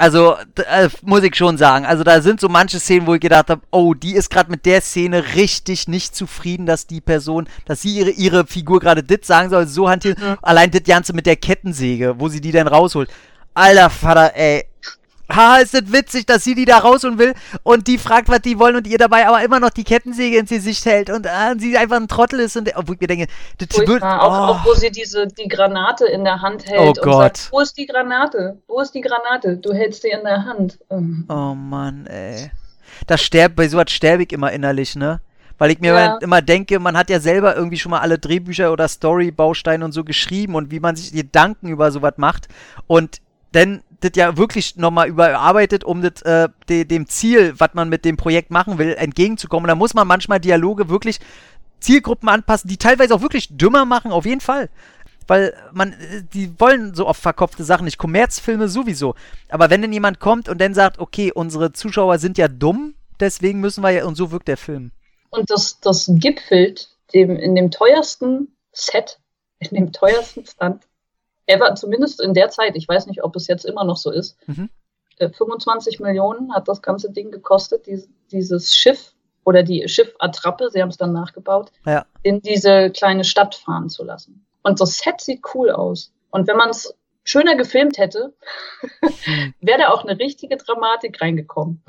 Also, äh, muss ich schon sagen. Also, da sind so manche Szenen, wo ich gedacht habe, oh, die ist gerade mit der Szene richtig nicht zufrieden, dass die Person, dass sie ihre, ihre Figur gerade dit sagen soll, so hantiert. Allein das Ganze mit der Kettensäge, wo sie die dann rausholt. Alter Vater, ey. Haha, ist das witzig, dass sie die da rausholen will und die fragt, was die wollen und ihr dabei aber immer noch die Kettensäge ins Gesicht hält und äh, sie einfach ein Trottel ist und obwohl ich mir denke, das wird. Furchtbar. Auch, oh. auch wo sie diese, die Granate in der Hand hält Oh und Gott. sagt, wo ist die Granate? Wo ist die Granate? Du hältst sie in der Hand. Ähm, Oh Mann, ey. Das sterbt, bei sowas sterbe ich immer innerlich, ne? Weil ich mir Ja. immer, immer denke, man hat ja selber irgendwie schon mal alle Drehbücher oder Story-Bausteine und so geschrieben und wie man sich Gedanken über sowas macht und dann das ja wirklich nochmal überarbeitet, um das, äh, de, dem Ziel, was man mit dem Projekt machen will, entgegenzukommen. Und da muss man manchmal Dialoge wirklich Zielgruppen anpassen, die teilweise auch wirklich dümmer machen, auf jeden Fall. Weil man, äh, die wollen so oft verkopfte Sachen nicht. Kommerzfilme sowieso. Aber wenn dann jemand kommt und dann sagt, okay, unsere Zuschauer sind ja dumm, deswegen müssen wir ja, und so wirkt der Film. Und das, das gipfelt dem, in dem teuersten Set, in dem teuersten Stunt ever, zumindest in der Zeit. Ich weiß nicht, ob es jetzt immer noch so ist. Mhm. Äh, 25 Millionen hat das ganze Ding gekostet, dies, dieses Schiff oder die Schiffattrappe, sie haben es dann nachgebaut, Ja. in diese kleine Stadt fahren zu lassen. Und das Set sieht cool aus. Und wenn man es schöner gefilmt hätte, wäre da auch eine richtige Dramatik reingekommen.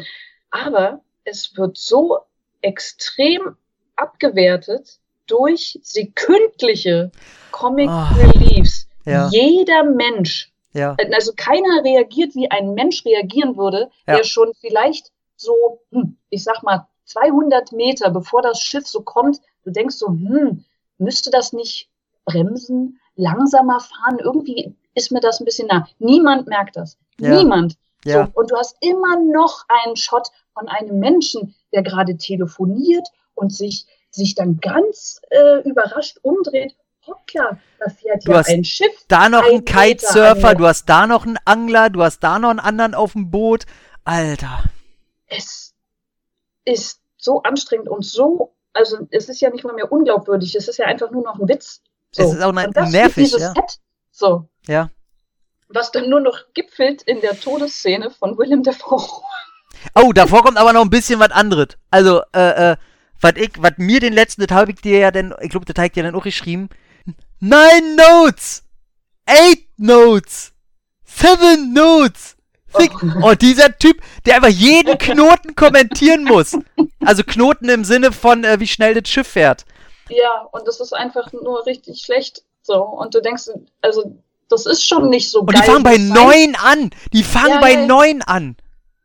Aber es wird so extrem abgewertet durch sekündliche Comic Ah. Reliefs. Ja. Jeder Mensch, Ja. also keiner reagiert, wie ein Mensch reagieren würde, Ja. der schon vielleicht so, hm, ich sag mal, 200 Meter bevor das Schiff so kommt, du denkst so, hm, müsste das nicht bremsen, langsamer fahren? Irgendwie ist mir das ein bisschen nah. Niemand merkt das. Ja. Niemand. Ja. So, und du hast immer noch einen Shot von einem Menschen, der gerade telefoniert und sich, sich dann ganz äh, überrascht umdreht. Hoppla, da fährt Du ja hast ein Schiff. Da noch Ein ein Kitesurfer, du hast da noch einen Angler, du hast da noch einen anderen auf dem Boot. Alter. Es ist so anstrengend und so, also es ist ja nicht mal mehr unglaubwürdig, es ist ja einfach nur noch ein Witz. So. Es ist auch ne- und das nervig, dieses ja. Set, so, Ja. was dann nur noch gipfelt in der Todesszene von Willem Dafoe. Oh, davor kommt aber noch ein bisschen was anderes. Also, äh, äh, was ich, was mir den letzten, das habe ich dir ja dann, ich glaube, das habe ich dir dann auch geschrieben. Nine Notes! Eight Notes! Seven Notes! Fick. Oh, dieser Typ, der einfach jeden Knoten kommentieren muss. Also Knoten im Sinne von, äh, wie schnell das Schiff fährt. Ja, und das ist einfach nur richtig schlecht. So, und du denkst, also, das ist schon nicht so Und geil. die fangen bei wie es sein- neun an. Die fangen Ja, bei neun an.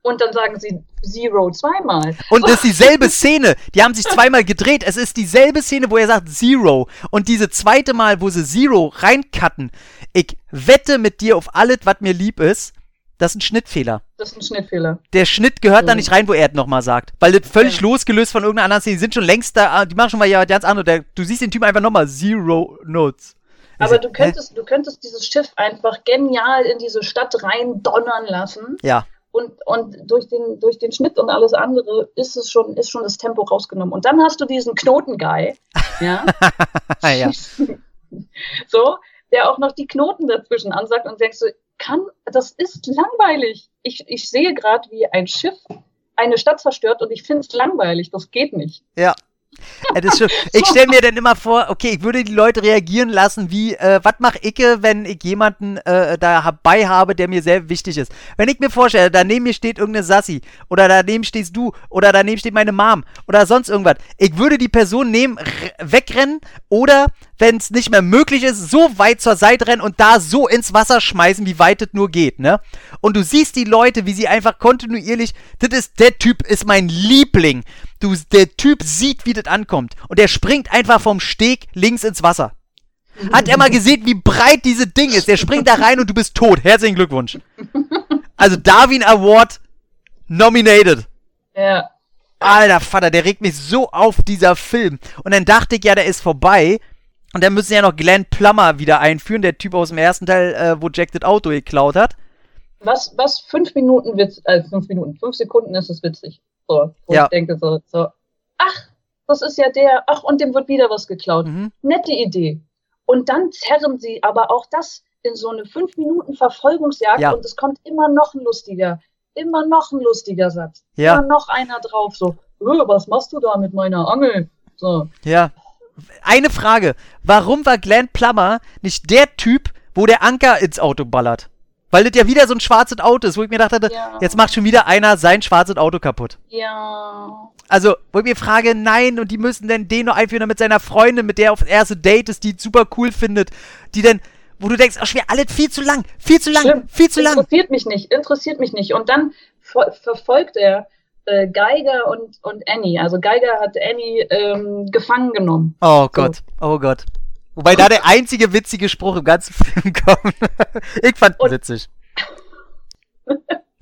Und dann sagen sie Zero zweimal. Und das ist dieselbe Szene. Die haben sich zweimal gedreht. Es ist dieselbe Szene, wo er sagt Zero. Und diese zweite Mal, wo sie Zero reincutten. Ich wette mit dir auf alles, was mir lieb ist. Das ist ein Schnittfehler. Das ist ein Schnittfehler. Der Schnitt gehört da Mhm. nicht rein, wo er es nochmal sagt. Weil das völlig Ja. losgelöst von irgendeiner anderen Szene. Die sind schon längst da. Die machen schon mal ja ganz andere. Der, du siehst den Typ einfach nochmal Zero Notes. Aber sag, du hä? könntest, du könntest dieses Schiff einfach genial in diese Stadt rein donnern lassen. Ja. Und, und durch, den, durch den Schnitt und alles andere ist es schon, ist schon das Tempo rausgenommen. Und dann hast du diesen Knotenguy, ja, ja. so, der auch noch die Knoten dazwischen ansagt und denkst du, kann, das ist langweilig. Ich, ich sehe gerade, wie ein Schiff eine Stadt zerstört und ich finde es langweilig. Das geht nicht. Ja. Schon, ich stelle mir dann immer vor, okay, ich würde die Leute reagieren lassen, wie, äh, was mache ich, wenn ich jemanden äh, dabei habe, der mir sehr wichtig ist. Wenn ich mir vorstelle, daneben mir steht irgendeine Sassi oder daneben stehst du oder daneben steht meine Mom oder sonst irgendwas. Ich würde die Person nehmen, wegrennen oder, wenn es nicht mehr möglich ist, so weit zur Seite rennen und da so ins Wasser schmeißen, wie weit es nur geht, ne? Und du siehst die Leute, wie sie einfach kontinuierlich, das ist, der Typ ist mein Liebling. Du, der Typ sieht, wie das ankommt. Und der springt einfach vom Steg links ins Wasser. Hat er mal gesehen, wie breit diese Ding ist? Der springt da rein und du bist tot. Herzlichen Glückwunsch. Also Darwin Award nominated. Ja. Alter Vater, der regt mich so auf, dieser Film. Und dann dachte ich ja, der ist vorbei. Und dann müssen sie ja noch Glenn Plummer wieder einführen, der Typ aus dem ersten Teil, äh, wo Jack das Auto geklaut hat. was, was fünf Minuten Witz, äh, fünf Minuten, fünf Sekunden ist es witzig. So, wo Ja. ich denke so, so, ach, das ist ja der, ach, und dem wird wieder was geklaut. Mhm. Nette Idee. Und dann zerren sie aber auch das in so eine fünf Minuten Verfolgungsjagd Ja. und es kommt immer noch ein lustiger, immer noch ein lustiger Satz. Ja. Immer noch einer drauf, so, "Äh, was machst du da mit meiner Angel? So, Ja. Eine Frage. Warum war Glenn Plummer nicht der Typ, wo der Anker ins Auto ballert? Weil das ja wieder so ein schwarzes Auto ist, wo ich mir dachte, Ja. jetzt macht schon wieder einer sein schwarzes Auto kaputt. ja, Also, wo ich mir frage, nein, und die müssen denn den nur einführen, damit seiner Freundin, mit der er aufs erste Date ist, die super cool findet, die denn, wo du denkst, ach, schwer, alles viel zu lang, viel zu lang, Schlimm. viel zu lang. Interessiert mich nicht, interessiert mich nicht. Und dann ver verfolgt er äh, Geiger und, und Annie. Also Geiger hat Annie ähm, gefangen genommen. Oh Gott, oh Gott. Wobei da der einzige witzige Spruch im ganzen Film kommt. ich fand ihn witzig.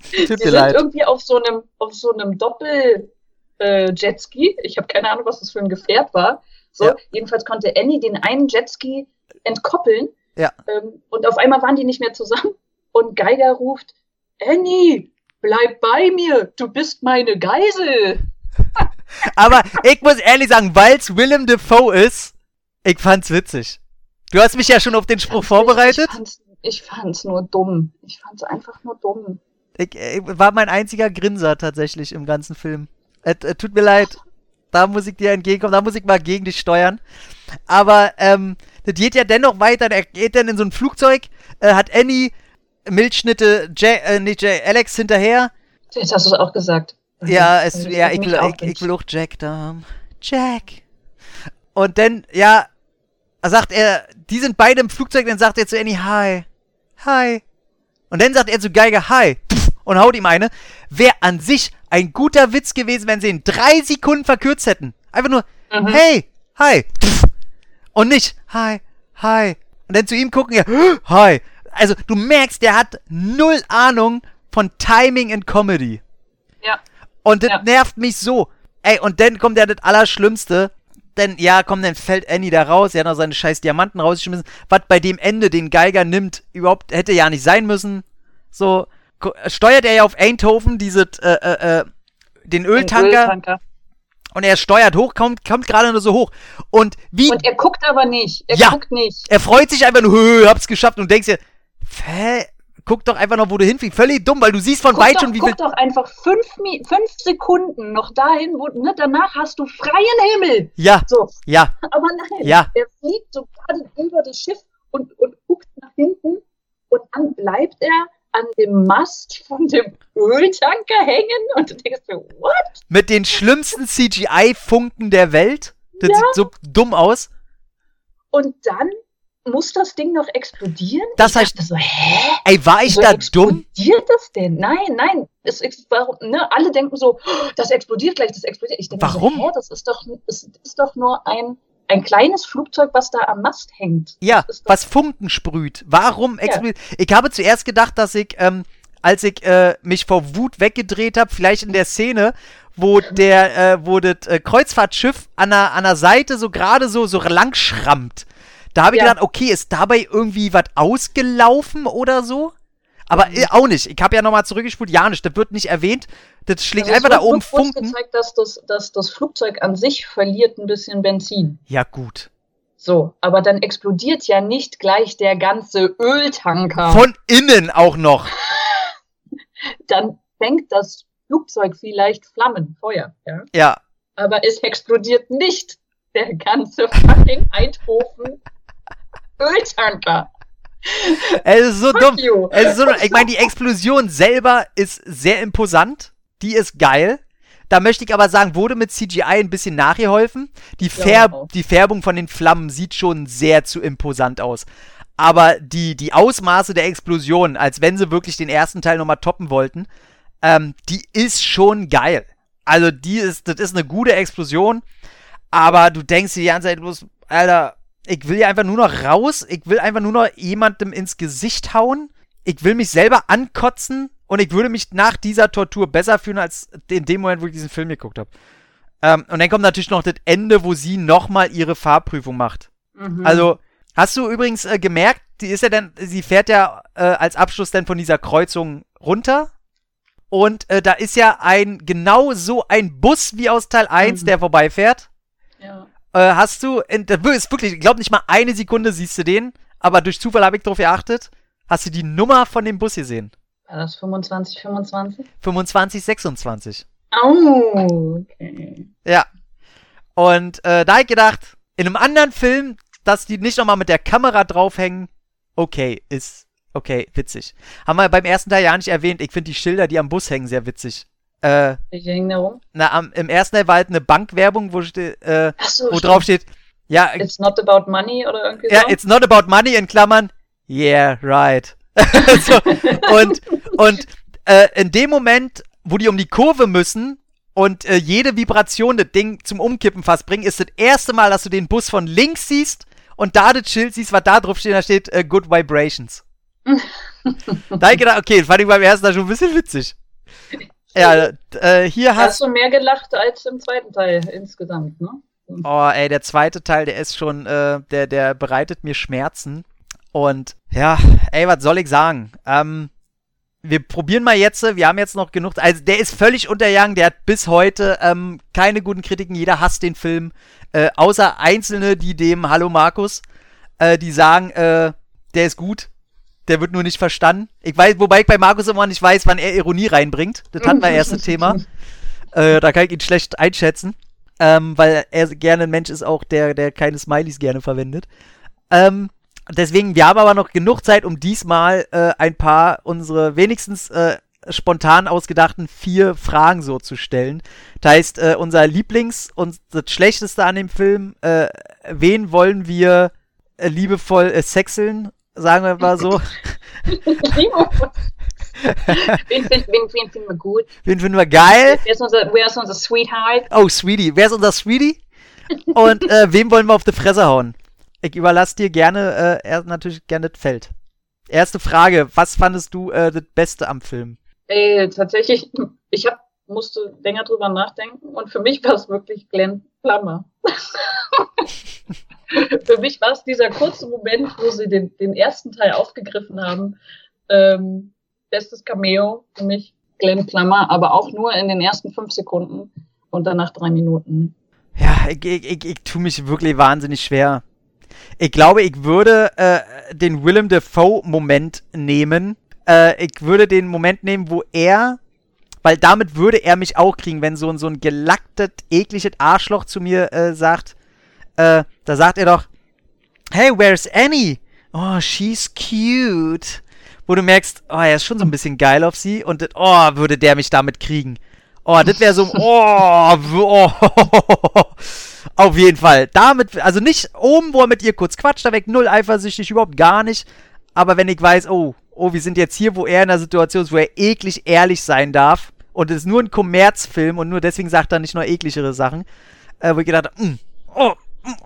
Sie Tut mir sind leid. irgendwie auf so einem, auf so einem Doppel äh, Jetski. Ich habe keine Ahnung, was das für ein Gefährt war. So, Ja. jedenfalls konnte Annie den einen Jetski entkoppeln. Ja. Ähm, und auf einmal waren die nicht mehr zusammen. Und Geiger ruft, Annie, bleib bei mir, du bist meine Geisel. Aber ich muss ehrlich sagen, weil es Willem Dafoe ist, ich fand's witzig. Du hast mich ja schon auf den Spruch vorbereitet. Ich fand's, ich fand's nur dumm. Ich fand's einfach nur dumm. Ich, ich, war mein einziger Grinser tatsächlich im ganzen Film. Es, es tut mir leid. Da muss ich dir entgegenkommen, da muss ich mal gegen dich steuern. Aber ähm, das geht ja dennoch weiter. Er geht dann in so ein Flugzeug, äh, hat Annie Milchschnitte, Jay, äh, nicht Jay, Alex hinterher. Jetzt hast du es auch gesagt. Ja, es, Das ja ich, will, auch ich, ich will auch Jack da haben. Jack. Und dann, ja, sagt er, die sind beide im Flugzeug, dann sagt er zu Annie, hi. Hi. Und dann sagt er zu Geiger, hi. Und haut ihm eine. Wäre an sich ein guter Witz gewesen, wenn sie in drei Sekunden verkürzt hätten. Einfach nur, Mhm. hey, hi. Und nicht, hi, hi. Und dann zu ihm gucken, ja, hi. Also, du merkst, der hat null Ahnung von Timing in Comedy. Ja. Und das Ja. nervt mich so. Ey, und dann kommt ja das Allerschlimmste. Denn, ja, komm, dann fällt Annie da raus. Er hat noch seine scheiß Diamanten rausgeschmissen. Was bei dem Ende den Geiger nimmt, überhaupt hätte ja nicht sein müssen. So, steuert er ja auf Eindhoven diese, äh, äh, äh, den Öltanker. Öltanker. Und er steuert hoch, kommt, kommt gerade nur so hoch. Und wie, Und er guckt aber nicht. Er Ja. guckt nicht. er freut sich einfach nur, hö, hab's geschafft. Und denkst dir, hä, guck doch einfach noch, wo du hinfliegst. Völlig dumm, weil du siehst von Guck, weit schon, wie viel. guck doch einfach fünf, fünf Sekunden noch dahin, wo, ne, danach hast du freien Himmel. Ja, So, ja, aber nein, Ja. er fliegt so gerade über das Schiff und, und guckt nach hinten und dann bleibt er an dem Mast von dem Öltanker hängen und du denkst dir, what? mit den schlimmsten CGI-Funken der Welt. Das Ja. sieht so dumm aus. Und dann muss das Ding noch explodieren? Das ich heißt- so, hä? Ey, war ich Wieso da dumm? explodiert das denn? Nein, nein. Es, warum, ne? Alle denken so, oh, das explodiert gleich, das explodiert. Ich denke Warum? so, hä, das ist doch, das ist doch nur ein, ein kleines Flugzeug, was da am Mast hängt. Ja, was Funken sprüht. Warum explodiert? Ich habe zuerst gedacht, dass ich, ähm, als ich äh, mich vor Wut weggedreht habe, vielleicht in der Szene, wo der, äh, wo das äh, Kreuzfahrtschiff an der, an der Seite so gerade so, so lang schrammt. Da habe ich Ja. gedacht, okay, ist dabei irgendwie was ausgelaufen oder so? Aber äh, auch nicht. Ich habe ja nochmal zurückgespult. Ja, nicht. Das wird nicht erwähnt. Das schlägt Also einfach da oben Funken. gezeigt, dass das, dass das Flugzeug an sich verliert ein bisschen Benzin. Ja, gut. So, aber dann explodiert ja nicht gleich der ganze Öltanker. Von innen auch noch. dann fängt das Flugzeug vielleicht Flammen, Feuer, ja. Ja. Aber es explodiert nicht der ganze fucking Eindhoven Öltanker. Es ist so Fuck dumm. you. Es ist so, ich meine, die Explosion selber ist sehr imposant. Die ist geil. Da möchte ich aber sagen, wurde mit CGI ein bisschen nachgeholfen. Die, Ja, Färb auch. die Färbung von den Flammen sieht schon sehr zu imposant aus. Aber die, die Ausmaße der Explosion, als wenn sie wirklich den ersten Teil nochmal toppen wollten, ähm, die ist schon geil. Also die ist, das ist eine gute Explosion, aber du denkst dir die ganze Zeit bloß, Alter, ich will ja einfach nur noch raus, ich will einfach nur noch jemandem ins Gesicht hauen, ich will mich selber ankotzen und ich würde mich nach dieser Tortur besser fühlen, als in dem Moment, wo ich diesen Film geguckt habe. Ähm, und dann kommt natürlich noch das Ende, wo sie nochmal ihre Fahrprüfung macht. Mhm. Also, hast du übrigens äh, gemerkt, die ist ja dann, sie fährt ja äh, als Abschluss dann von dieser Kreuzung runter. Und äh, da ist ja ein, genau so ein Bus wie aus Teil 1, Mhm. der vorbeifährt. Ja. Äh, hast du, in, da ist wirklich, ich glaube nicht mal eine Sekunde siehst du den, aber durch Zufall habe ich drauf geachtet. Hast du die Nummer von dem Bus gesehen? War das 25, 25? 25, 26. Oh, okay. Ja. Und äh, da hab ich gedacht, in einem anderen Film, dass die nicht nochmal mit der Kamera draufhängen, okay, ist okay, witzig. Haben wir beim ersten Teil ja nicht erwähnt. Ich finde die Schilder, die am Bus hängen, sehr witzig. Äh, Ich hänge da rum. na, am, im ersten Teil war halt eine Bankwerbung, wo, ste äh, so, wo drauf steht, ja, It's not about money oder irgendwie ja, so. it's not about money in Klammern. Yeah, right. so, und und äh, in dem Moment, wo die um die Kurve müssen und äh, jede Vibration das Ding zum Umkippen fast bringen, ist das erste Mal, dass du den Bus von links siehst und da das Schild siehst, was da drauf steht, da steht äh, Good Vibrations. da hab ich gedacht, okay, fand ich beim ersten Teil schon ein bisschen witzig. Ja, äh, hier Hast hast du mehr gelacht als im zweiten Teil insgesamt, ne? Oh, ey, der zweite Teil, der ist schon, äh, der, der bereitet mir Schmerzen. Und ja, ey, was soll ich sagen? Ähm, wir probieren mal jetzt, äh, wir haben jetzt noch genug. Also, der ist völlig untergegangen, der hat bis heute ähm, keine guten Kritiken, jeder hasst den Film. Äh, außer Einzelne, die dem Hallo Markus, äh, die sagen, äh, der ist gut. Der wird nur nicht verstanden. Ich weiß, wobei ich bei Markus immer nicht weiß, wann er Ironie reinbringt. Das hatten wir erste Thema. Äh, da kann ich ihn schlecht einschätzen. Ähm, weil er gerne ein Mensch ist, auch der, der keine Smileys gerne verwendet. Ähm, deswegen, wir haben aber noch genug Zeit, um diesmal äh, ein paar unsere wenigstens äh, spontan ausgedachten vier Fragen so zu stellen. Das heißt, äh, unser Lieblings- und das Schlechteste an dem Film, äh, wen wollen wir äh, liebevoll äh, sexeln? Sagen wir mal so. wen, find, wen, wen finden wir gut? wen finden wir geil? Wer ist unser, wer ist unser Sweetheart? Oh, Sweetie. Wer ist unser Sweetie? Und äh, wem wollen wir auf die Fresse hauen? Ich überlasse dir gerne, äh, er natürlich gerne das Feld. Erste Frage, was fandest du äh, das Beste am Film? Ey, tatsächlich, ich hab, musste länger drüber nachdenken und für mich war es wirklich Glenn Plummer. für mich war es dieser kurze Moment, wo sie den, den ersten Teil aufgegriffen haben. Ähm, bestes Cameo für mich, Glenn Plummer, aber auch nur in den ersten fünf Sekunden und danach drei Minuten. Ja, ich, ich, ich, ich tue mich wirklich wahnsinnig schwer. Ich glaube, ich würde äh, den Willem Dafoe-Moment nehmen. Äh, ich würde den Moment nehmen, wo er, weil damit würde er mich auch kriegen, wenn so ein, so ein gelacktes, ekliges Arschloch zu mir äh, sagt, äh, da sagt er doch, hey, where's Annie? Oh, she's cute. Wo du merkst, oh, er ist schon so ein bisschen geil auf sie und oh, würde der mich damit kriegen. Oh, das wäre so, oh, w- oh, auf jeden Fall. Damit, also nicht oben, wo er mit ihr kurz quatscht, da weg null eifersüchtig, überhaupt gar nicht. Aber wenn ich weiß, oh, oh, wir sind jetzt hier, wo er in einer Situation ist, wo er eklig ehrlich sein darf und es ist nur ein Kommerzfilm und nur deswegen sagt er nicht nur ekligere Sachen, äh, wo ich gedacht habe, mm, oh, mm,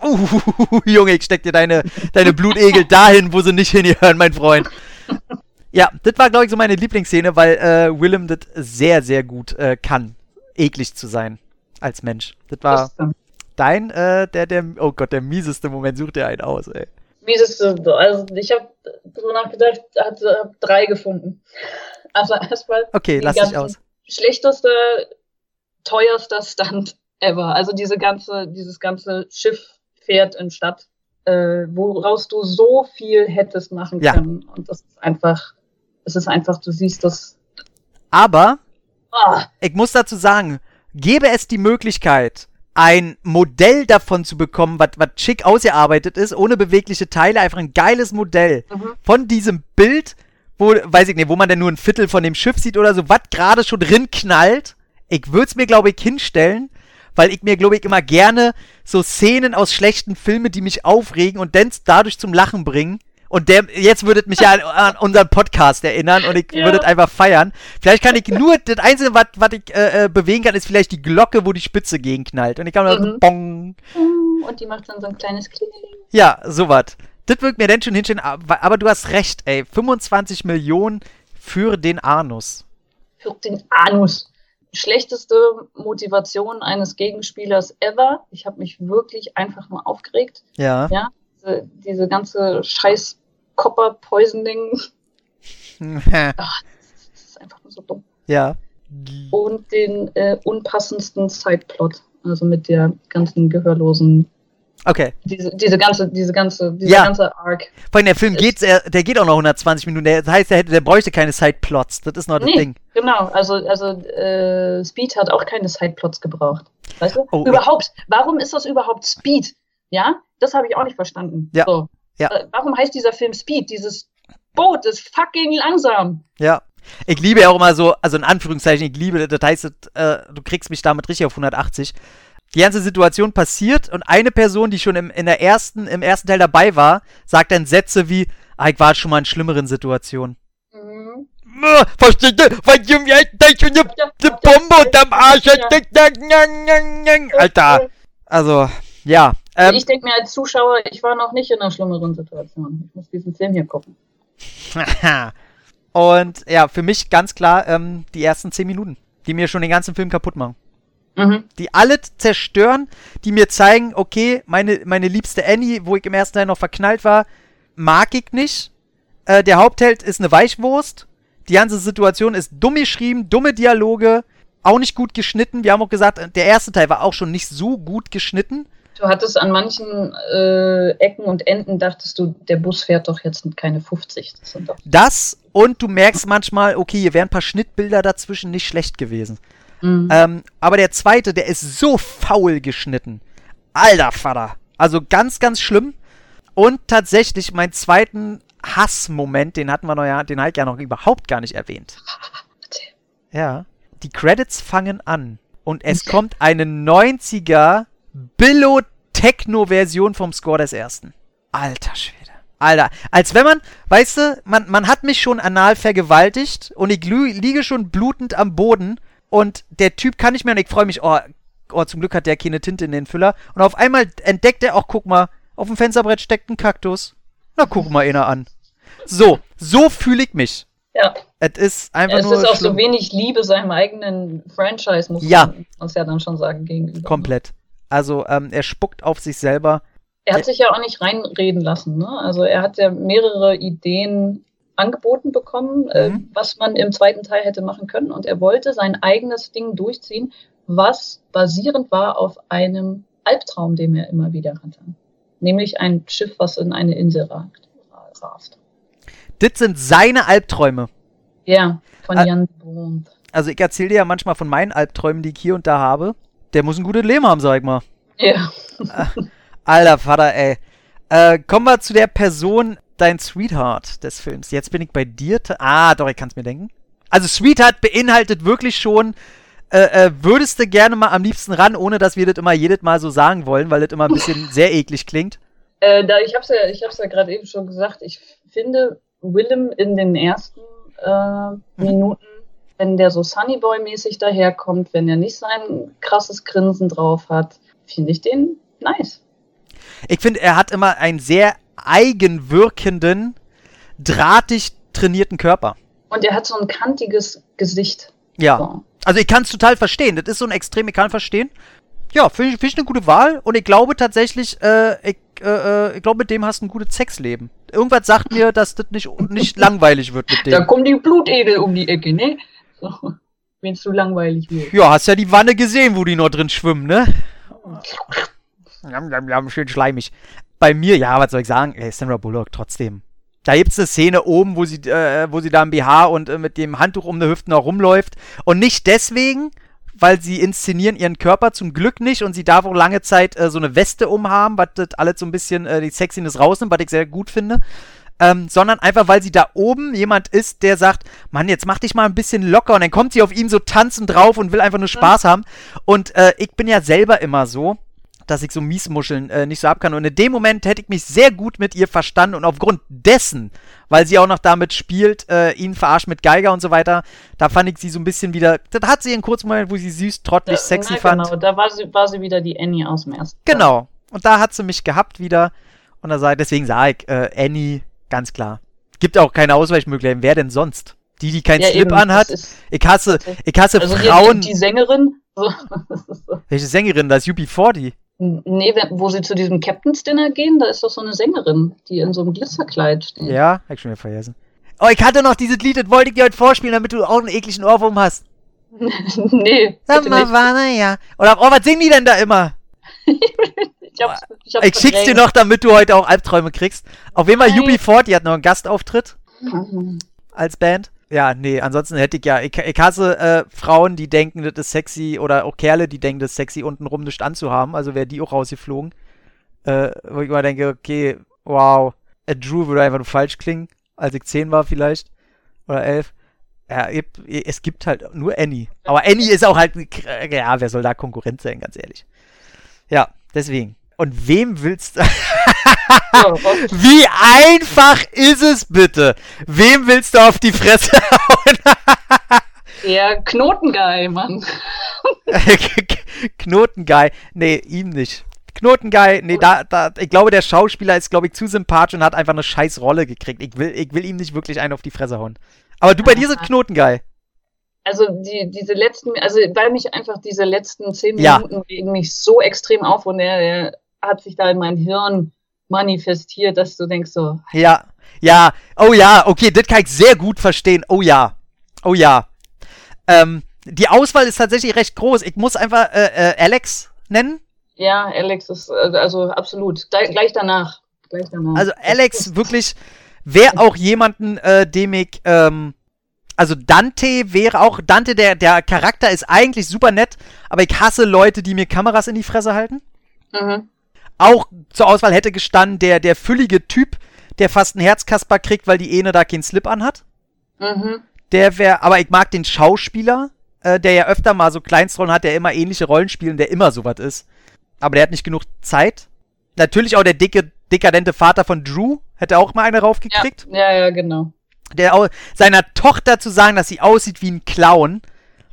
uh, Junge, ich steck dir deine, deine Blutegel dahin, wo sie nicht hingehören, mein Freund. Ja, das war, glaube ich, so meine Lieblingsszene, weil äh, Willem das sehr, sehr gut äh, kann, eklig zu sein als Mensch. Das war Das, dein, äh, der, der, oh Gott, der mieseste Moment, sucht er einen aus, ey. mieseste, also ich habe drüber nachgedacht, hatte hab drei gefunden. Also erstmal Okay, lass dich aus. schlechteste, teuerster Stunt ever. Also diese ganze, dieses ganze Schiff fährt in Stadt, äh, woraus du so viel hättest machen Ja. können. Und das ist einfach, es ist einfach, du siehst das. Aber Ah, ich muss dazu sagen, gäbe es die Möglichkeit, ein Modell davon zu bekommen, was schick ausgearbeitet ist, ohne bewegliche Teile, einfach ein geiles Modell Mhm. von diesem Bild, wo, weiß ich nicht, wo man denn nur ein Viertel von dem Schiff sieht oder so, was gerade schon drin knallt. Ich würde es mir, glaube ich, hinstellen, weil ich mir, glaube ich, immer gerne so Szenen aus schlechten Filmen, die mich aufregen und dann dadurch zum Lachen bringen. Und der, jetzt würdet mich ja an, an unseren Podcast erinnern und ich Ja. würdet einfach feiern. Vielleicht kann ich nur, das Einzige, was ich äh, äh, bewegen kann, ist vielleicht die Glocke, wo die Spitze gegenknallt. Und ich kann dann so, Mhm. bong. und die macht dann so ein kleines Klingeling. Ja, sowas. Das wird mir denn schon hinstellen, aber, aber du hast recht, ey. 25 Millionen für den Anus. Für den Anus. Schlechteste Motivation eines Gegenspielers ever. Ich habe mich wirklich einfach nur aufgeregt. Ja. Ja, diese, diese ganze scheiß Copper Poisoning. Das ist einfach nur so dumm. ja. Und den äh, unpassendsten Sideplot. Also mit der ganzen gehörlosen, Okay. diese, diese ganze, diese ganze, dieser Ja. ganze Arc. Vor allem der Film geht, der geht auch noch 120 Minuten. Das heißt, der, hätte, der bräuchte keine Sideplots. Das ist noch das Nee, Ding. genau. Also, also äh, Speed hat auch keine Sideplots gebraucht. Weißt du? Oh, überhaupt. Warum ist das überhaupt Speed? Ja, das habe ich auch nicht verstanden. Ja. So. Ja. Äh, warum heißt dieser Film Speed? Dieses Boot ist fucking langsam. Ja. Ich liebe ja auch immer so, also in Anführungszeichen, ich liebe, das heißt, äh, du kriegst mich damit richtig auf 180. Die ganze Situation passiert und eine Person, die schon im, in der ersten, im ersten Teil dabei war, sagt dann Sätze wie, ah, ich war schon mal in schlimmeren Situationen. Mhm. Äh, Versteht ihr? Weil du mir schon eine, eine Bombe unterm Arsch. Alter. Also, ja. Ähm, ich denke mir als Zuschauer, ich war noch nicht in einer schlimmeren Situation. Ich muss diesen Film hier gucken. und ja, für mich ganz klar ähm, die ersten 10 Minuten, die mir schon den ganzen Film kaputt machen. Mhm. die alle zerstören, die mir zeigen, okay, meine, meine liebste Annie, wo ich im ersten Teil noch verknallt war, mag ich nicht. Äh, der Hauptheld ist eine Weichwurst. Die ganze Situation ist dumm geschrieben, dumme Dialoge, auch nicht gut geschnitten. Wir haben auch gesagt, der erste Teil war auch schon nicht so gut geschnitten. Du hattest an manchen äh, Ecken und Enden, dachtest du, der Bus fährt doch jetzt keine 50. Das Das und du merkst manchmal, okay, hier wären ein paar Schnittbilder dazwischen nicht schlecht gewesen. Mhm. Ähm, aber der zweite, der ist so faul geschnitten. Alter Vater. Also ganz, ganz schlimm. Und tatsächlich, meinen zweiten Hassmoment, den hatten wir noch ja, den ich ja noch überhaupt gar nicht erwähnt. Ja. Die Credits fangen an. Und es kommt eine 90er Billo-Techno-Version vom Score des ersten. Alter Schwede. Alter, als wenn man, weißt du, man, man hat mich schon anal vergewaltigt und ich liege schon blutend am Boden und der Typ kann nicht mehr und ich freue mich, oh, oh, zum Glück hat der keine Tinte in den Füller. Und auf einmal entdeckt er auch, guck mal, auf dem Fensterbrett steckt ein Kaktus. Na, guck mal einer an. So, so fühle ich mich. Ja, Es ist einfach es nur ist auch schlimm. so wenig Liebe seinem eigenen Franchise, muss Ja. man uns ja dann schon sagen, gegenüber. Komplett. Also, ähm, er spuckt auf sich selber. Er hat sich ja auch nicht reinreden lassen. Ne? Also er hat ja mehrere Ideen angeboten bekommen, äh, Mhm. was man im zweiten Teil hätte machen können. Und er wollte sein eigenes Ding durchziehen, was basierend war auf einem Albtraum, den er immer wieder hatte. Nämlich ein Schiff, was in eine Insel ragt, rast. Das sind seine Albträume. Ja, von Ah. Jan Bond. Also, ich erzähle dir ja manchmal von meinen Albträumen, die ich hier und da habe. Der muss ein gutes Leben haben, sag ich mal. Ja. Alter Vater, ey. Äh, kommen wir zu der Person, dein Sweetheart des Films. Jetzt bin ich bei dir. Ah, doch, ich kann es mir denken. Also, Sweetheart beinhaltet wirklich schon, äh, äh, würdest du gerne mal am liebsten ran, ohne dass wir das immer jedes Mal so sagen wollen, weil das immer ein bisschen sehr eklig klingt. Äh, da, ich habe es ja, ich hab's ja gerade eben schon gesagt, ich finde Willem in den ersten äh, Minuten, wenn der so Sunnyboy-mäßig daherkommt, wenn er nicht sein krasses Grinsen drauf hat, finde ich den nice. Ich finde, er hat immer einen sehr eigenwirkenden, drahtig trainierten Körper. Und er hat so ein kantiges Gesicht. Ja. So. Also ich kann es total verstehen. Das ist so ein Extrem, ich kann verstehen. Ja, finde ich, find ich eine gute Wahl. Und ich glaube tatsächlich, äh, ich, äh, äh, ich glaube, mit dem hast du ein gutes Sexleben. Irgendwas sagt mir, dass das nicht, nicht langweilig wird mit Da dem. kommen die Blutegel um die Ecke, ne? So. Wenn es zu langweilig wird. Ja, hast ja die Wanne gesehen, wo die noch drin schwimmen, ne? Jam, jam, jam, schön schleimig. Bei mir, ja, was soll ich sagen? Ey, Sandra Bullock, trotzdem. Da gibt's eine Szene oben, wo sie, äh, wo sie da im BH und äh, mit dem Handtuch um die Hüften noch rumläuft. Und nicht deswegen, weil sie inszenieren ihren Körper zum Glück nicht und sie darf auch lange Zeit äh, so eine Weste umhaben, was das alles so ein bisschen äh, die Sexiness rausnimmt, was ich sehr gut finde. Ähm, sondern einfach, weil sie da oben jemand ist, der sagt, Mann, jetzt mach dich mal ein bisschen locker und dann kommt sie auf ihm so tanzend drauf und will einfach nur Spaß haben. Und äh, ich bin ja selber immer so, dass ich so Miesmuscheln äh, nicht so ab kann. Und in dem Moment hätte ich mich sehr gut mit ihr verstanden und aufgrund dessen, weil sie auch noch damit spielt, äh, ihn verarscht mit Geiger und so weiter, da fand ich sie so ein bisschen wieder, da hat sie einen kurzen Moment, wo sie süß, trottelig, Da- sexy na, fand. Genau, da war sie, war sie wieder die Annie aus dem ersten. Genau. Und da hat sie mich gehabt wieder. Und da sag, deswegen sage ich, äh, Annie, ganz klar. Gibt auch keine Ausweichmöglichkeiten. Wer denn sonst? Die, die keinen Ja, Slip eben, anhat. Ich hasse, ich hasse Also Frauen. Die, die Sängerin. Welche Sängerin? Das ist UB40. Nee, wo sie zu diesem Captain's Dinner gehen, da ist doch so eine Sängerin, die in so einem Glitzerkleid steht. Ja, hab ich schon wieder vergessen. Oh, ich hatte noch dieses Lied, das wollte ich dir heute vorspielen, damit du auch einen ekligen Ohrwurm hast. nee, Sag mal, nicht. war ja. Oder oh, was singen die denn da immer? Ich, hab's, ich, hab's Ich schick's dir noch, damit du heute auch Albträume kriegst. Auf jeden Fall Nein. UB40, die hat noch einen Gastauftritt Mhm. als Band. Ja, nee, ansonsten hätte ich ja, ich, ich hasse äh, Frauen, die denken, das ist sexy, oder auch Kerle, die denken, das ist sexy, untenrum nichts anzuhaben. Also wäre die auch rausgeflogen. Äh, wo ich immer denke, okay, wow, äh, Drew würde einfach nur falsch klingen, als ich 10 war vielleicht. Oder 11. Ja, es gibt halt nur Annie. Aber Annie ist auch halt, ja, wer soll da Konkurrent sein, ganz ehrlich. Ja, deswegen. Und wem willst du. Wie einfach ist es bitte? Wem willst du auf die Fresse hauen? der Knotenguy, Mann. Knotenguy. Nee, ihm nicht. Knotenguy, nee, da, da, ich glaube, der Schauspieler ist, glaube ich, zu sympathisch und hat einfach eine scheiß Rolle gekriegt. Ich will, ich will ihm nicht wirklich einen auf die Fresse hauen. Aber du bei dir sind Knotenguy. Also die, diese letzten, also weil mich einfach diese letzten zehn Ja. Minuten regen mich so extrem auf und er, er hat sich da in mein Hirn manifestiert, dass du denkst so, Ja, ja, oh ja, okay, das kann ich sehr gut verstehen. Oh ja, oh ja. Ähm, die Auswahl ist tatsächlich recht groß. Ich muss einfach äh, äh, Alex nennen. ja, Alex ist, äh, also absolut, gleich, gleich danach. Gleich danach. Also Alex wirklich wäre auch jemanden, äh, dem ich, ähm, also Dante wäre auch, Dante, der, der Charakter ist eigentlich super nett, aber ich hasse Leute, die mir Kameras in die Fresse halten. Mhm. Auch zur Auswahl hätte gestanden der, der füllige Typ, der fast einen Herzkasper kriegt, weil die Ene da keinen Slip anhat. Mhm. Der wäre, aber ich mag den Schauspieler, äh, der ja öfter mal so Kleinstrollen hat, der immer ähnliche Rollen spielt und der immer sowas ist. Aber der hat nicht genug Zeit. Natürlich auch der dicke, dekadente Vater von Drew hätte auch mal eine Ja, raufgekriegt. ja, ja, genau. Der au- seiner Tochter zu sagen, dass sie aussieht wie ein Clown.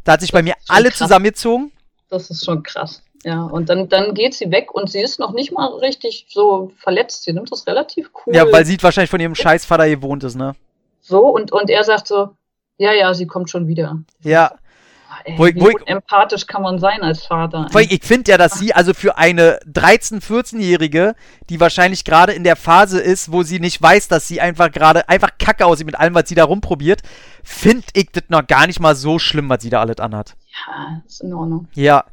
Da hat sich bei mir alle krass. zusammengezogen. Das ist schon krass. Ja, und dann, dann geht sie weg und sie ist noch nicht mal richtig so verletzt. Sie nimmt das relativ cool. Ja, weil sie wahrscheinlich von ihrem Scheißvater gewohnt ist, ne? so und, und er sagt so, ja, ja, sie kommt schon wieder. Ja. Ah, Ey, Wo ich- wie wo ich- empathisch kann man sein als Vater? Allem, ich finde ja, dass sie also für eine 13-, 14-Jährige, die wahrscheinlich gerade in der Phase ist, wo sie nicht weiß, dass sie einfach gerade einfach kacke aussieht mit allem, was sie da rumprobiert, finde ich das noch gar nicht mal so schlimm, was sie da alles anhat. Ja, ist in Ordnung. Ja.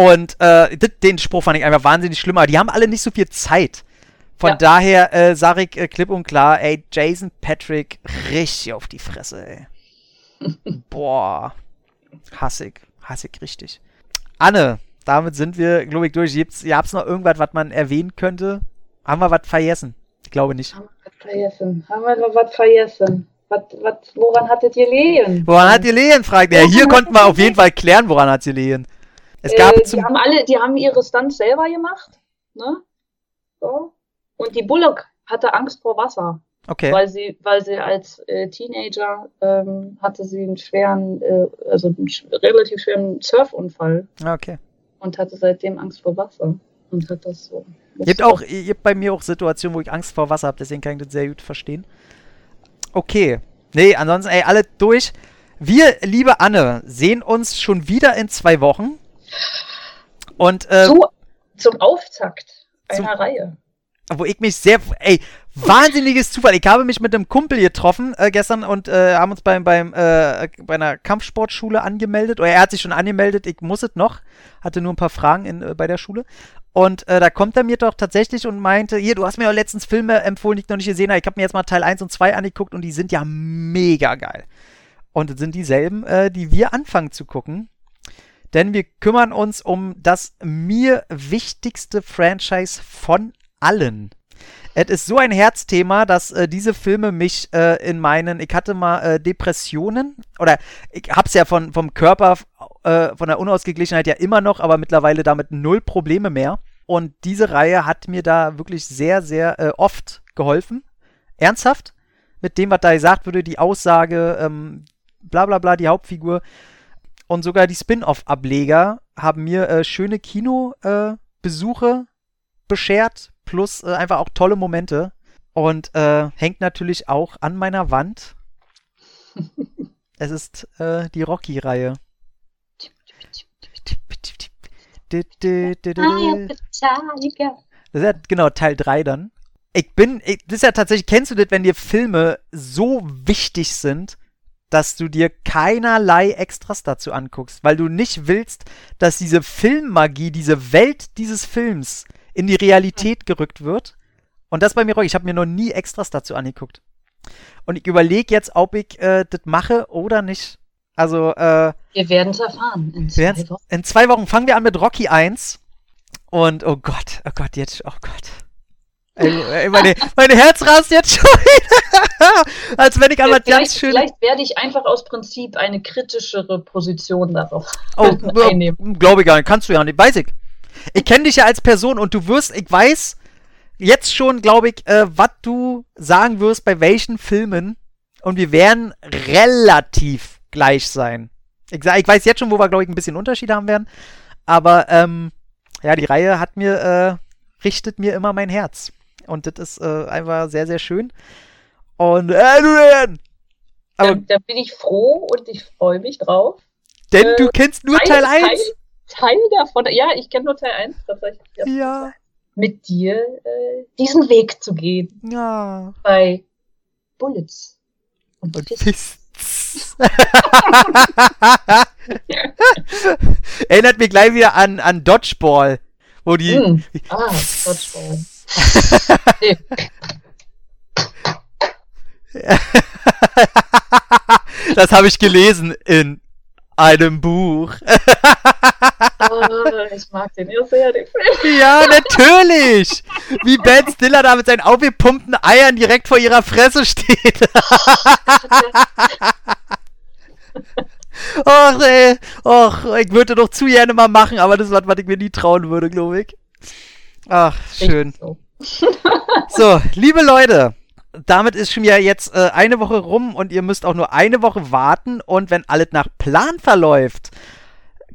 Und äh, den Spruch fand ich einfach wahnsinnig schlimm, aber die haben alle nicht so viel Zeit. Von Ja. daher äh, sage ich äh, klipp und klar, ey, Jason Patrick richtig auf die Fresse, ey. Boah. Hassig. Hassig richtig. Anne, damit sind wir, glaube ich, durch. Gibt's, gab's noch irgendwas, was man erwähnen könnte? Haben wir was vergessen? Ich glaube nicht. Haben wir was vergessen? Haben wir noch was vergessen? Was, was, woran hattet ihr lehen? Woran hat ihr Lehen? Fragt er. Hier konnten wir auf jeden Fall klären, woran hat sie Lehen. Es gab äh, die haben alle, die haben ihre Stunts selber gemacht, ne? So. Und die Bullock hatte Angst vor Wasser. Okay. weil sie, weil sie als äh, Teenager ähm, hatte sie einen schweren, äh, also einen relativ schweren Surfunfall Okay. und hatte seitdem Angst vor Wasser und hat das so. Ihr habt auch, ihr habt bei mir auch Situationen, wo ich Angst vor Wasser habe, deswegen kann ich das sehr gut verstehen. Okay. Nee, ansonsten, ey, alle durch. Wir, liebe Anne, sehen uns schon wieder in zwei Wochen. Und, äh, so zum Auftakt zum- einer Reihe. wo ich mich sehr, ey, wahnsinniges Zufall. Ich habe mich mit einem Kumpel getroffen äh, gestern und äh, haben uns beim, beim, äh, bei einer Kampfsportschule angemeldet. Oder er hat sich schon angemeldet, ich muss es noch. Hatte nur ein paar Fragen in, äh, bei der Schule. Und äh, da kommt er mir doch tatsächlich und meinte, hier, du hast mir ja letztens Filme empfohlen, die ich noch nicht gesehen habe. Ich habe mir jetzt mal Teil 1 und 2 angeguckt und die sind ja mega geil. Und es sind dieselben, äh, die wir anfangen zu gucken. Denn wir kümmern uns um das mir wichtigste Franchise von allen. Es ist so ein Herzthema, dass äh, diese Filme mich äh, in meinen, ich hatte mal äh, Depressionen oder ich hab's ja von, vom Körper, äh, von der Unausgeglichenheit ja immer noch, aber mittlerweile damit null Probleme mehr. Und diese Reihe hat mir da wirklich sehr, sehr äh, oft geholfen. Ernsthaft. Mit dem, was da gesagt wurde, die Aussage, ähm, bla bla bla, die Hauptfigur. Und sogar die Spin-off-Ableger haben mir äh, schöne Kinobesuche äh, beschert, plus äh, einfach auch tolle Momente. Und äh, hängt natürlich auch an meiner Wand. es ist die Rocky-Reihe. Das ist ja genau Teil 3 dann. Ich bin, ich, das ist ja tatsächlich, kennst du das, wenn dir Filme so wichtig sind, dass du dir keinerlei Extras dazu anguckst, weil du nicht willst, dass diese Filmmagie, diese Welt dieses Films in die Realität gerückt wird. Und das bei mir. Ich habe mir noch nie Extras dazu angeguckt. Und ich überlege jetzt, ob ich äh, das mache oder nicht. Also, äh, Wir werden es erfahren. In zwei in zwei Wochen fangen wir an mit Rocky 1. Und oh Gott, oh Gott, jetzt, oh Gott. Ey, meine, mein Herz rast jetzt schon wieder. Als wenn ich Vielleicht, ganz schön. vielleicht werde ich einfach aus Prinzip eine kritischere Position darauf Oh, einnehmen. glaube ich gar nicht. Kannst du ja nicht. Weiß ich. Ich kenne dich ja als Person und du wirst, ich weiß jetzt schon, glaube ich, äh, was du sagen wirst bei welchen Filmen. Und wir werden relativ gleich sein. Ich, ich weiß jetzt schon, wo wir, glaube ich, ein bisschen Unterschied haben werden. Aber ähm, ja, die Reihe hat mir, äh, richtet mir immer mein Herz. Und das ist äh, einfach sehr, sehr schön. Und Adrian! Aber, Da, da bin ich froh und ich freue mich drauf. denn äh, du kennst nur Teil 1. Teil, Teil davon, ja, ich kenne nur Teil 1 tatsächlich. Ja. Mit dir äh, diesen Weg zu gehen Ja. bei Bullets. Und, Und Fists. Erinnert mich gleich wieder an, an Dodgeball, wo die. Hm. Ah, Dodgeball. Nee, das habe ich gelesen in einem Buch. ah, ich mag den ja sehr, den Film. ja, natürlich! Wie Ben Stiller da mit seinen aufgepumpten Eiern direkt vor ihrer Fresse steht. Och, ey. Och, ich würde doch zu gerne mal machen, aber das ist was, was ich mir nie trauen würde, glaube ich. Ach, schön. So. So, liebe Leute, damit ist schon ja jetzt äh, eine Woche rum und ihr müsst auch nur eine Woche warten und wenn alles nach Plan verläuft,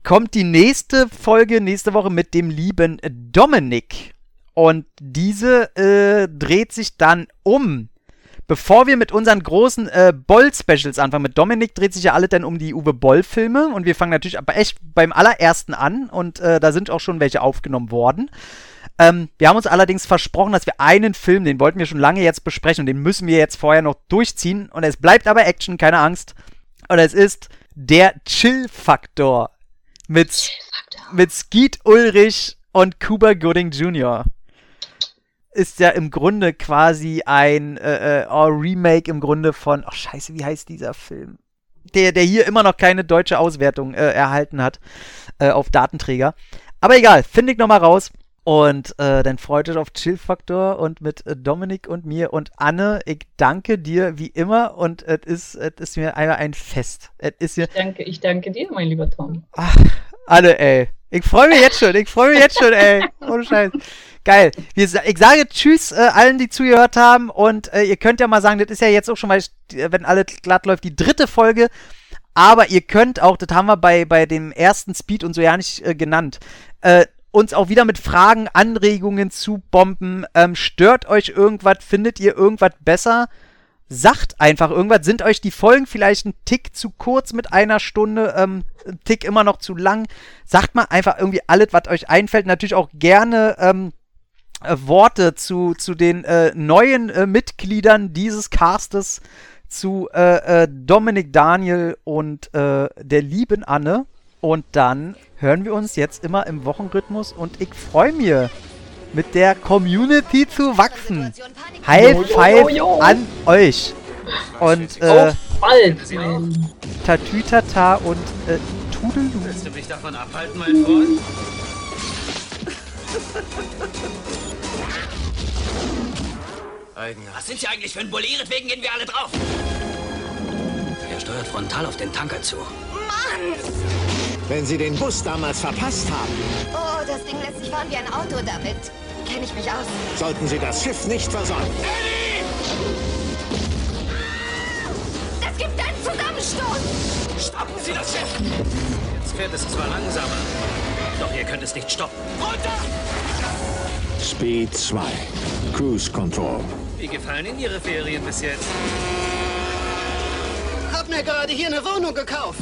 kommt die nächste Folge nächste Woche mit dem lieben Dominik. Und diese äh, dreht sich dann um. Bevor wir mit unseren großen äh, Boll-Specials anfangen, mit Dominik dreht sich ja alles dann um die Uwe Boll-Filme und wir fangen natürlich aber echt beim allerersten an und äh, da sind auch schon welche aufgenommen worden. Ähm, wir haben uns allerdings versprochen, dass wir einen Film, den wollten wir schon lange jetzt besprechen und den müssen wir jetzt vorher noch durchziehen. Und es bleibt aber Action, keine Angst. Und es ist der Chill-Faktor mit, mit Skeet Ulrich und Cuba Gooding Jr. Ist ja im Grunde quasi ein äh, äh, Remake im Grunde von, oh scheiße, wie heißt dieser Film? Der, der hier immer noch keine deutsche Auswertung äh, erhalten hat äh, auf Datenträger. Aber egal, finde ich nochmal raus. Und äh, dann freut euch auf Chill Faktor und mit äh, Dominik und mir und Anne. Ich danke dir wie immer und es ist, es ist mir einmal ein Fest. Es ist mir, Ich danke, ich danke dir, mein lieber Tom. ach, Anne, ey. Ich freue mich jetzt schon, ich freue mich jetzt schon, ey. Ohne Scheiß. Geil. Ich sage Tschüss äh, allen, die zugehört haben und äh, ihr könnt ja mal sagen, das ist ja jetzt auch schon mal, wenn alles glatt läuft, die dritte Folge. Aber ihr könnt auch, das haben wir bei, bei dem ersten Speed und so ja nicht äh, genannt, äh, uns auch wieder mit Fragen, Anregungen zu bomben. Ähm, stört euch irgendwas? Findet ihr irgendwas besser? Sagt einfach irgendwas. Sind euch die Folgen vielleicht ein Tick zu kurz mit einer Stunde? Ähm, ein Tick immer noch zu lang? Sagt mal einfach irgendwie alles, was euch einfällt. Natürlich auch gerne ähm, äh, Worte zu, zu den äh, neuen äh, Mitgliedern dieses Castes, zu äh, äh, Dominik Daniel und äh, der lieben Anne. Und dann hören wir uns jetzt immer im Wochenrhythmus und ich freue mich, mit der Community zu wachsen. High Five an euch. Und äh, bald, Tatütata und äh, Tudelu. Willst du mich davon abhalten, mein Freund? Eigenartig. Was sind Sie eigentlich für ein Bulli? Wegen gehen wir alle drauf. Er steuert frontal auf den Tanker zu. Wenn Sie den Bus damals verpasst haben, Oh, das Ding lässt sich fahren wie ein Auto damit. Kenne ich mich aus. sollten Sie das Schiff nicht versäumen. Es gibt einen Zusammenstoß! Stoppen Sie das Schiff! Jetzt fährt es zwar langsamer, doch ihr könnt es nicht stoppen. Runter! Speed 2. Cruise Control. Wie gefallen Ihnen Ihre Ferien bis jetzt? Hab mir gerade hier eine Wohnung gekauft.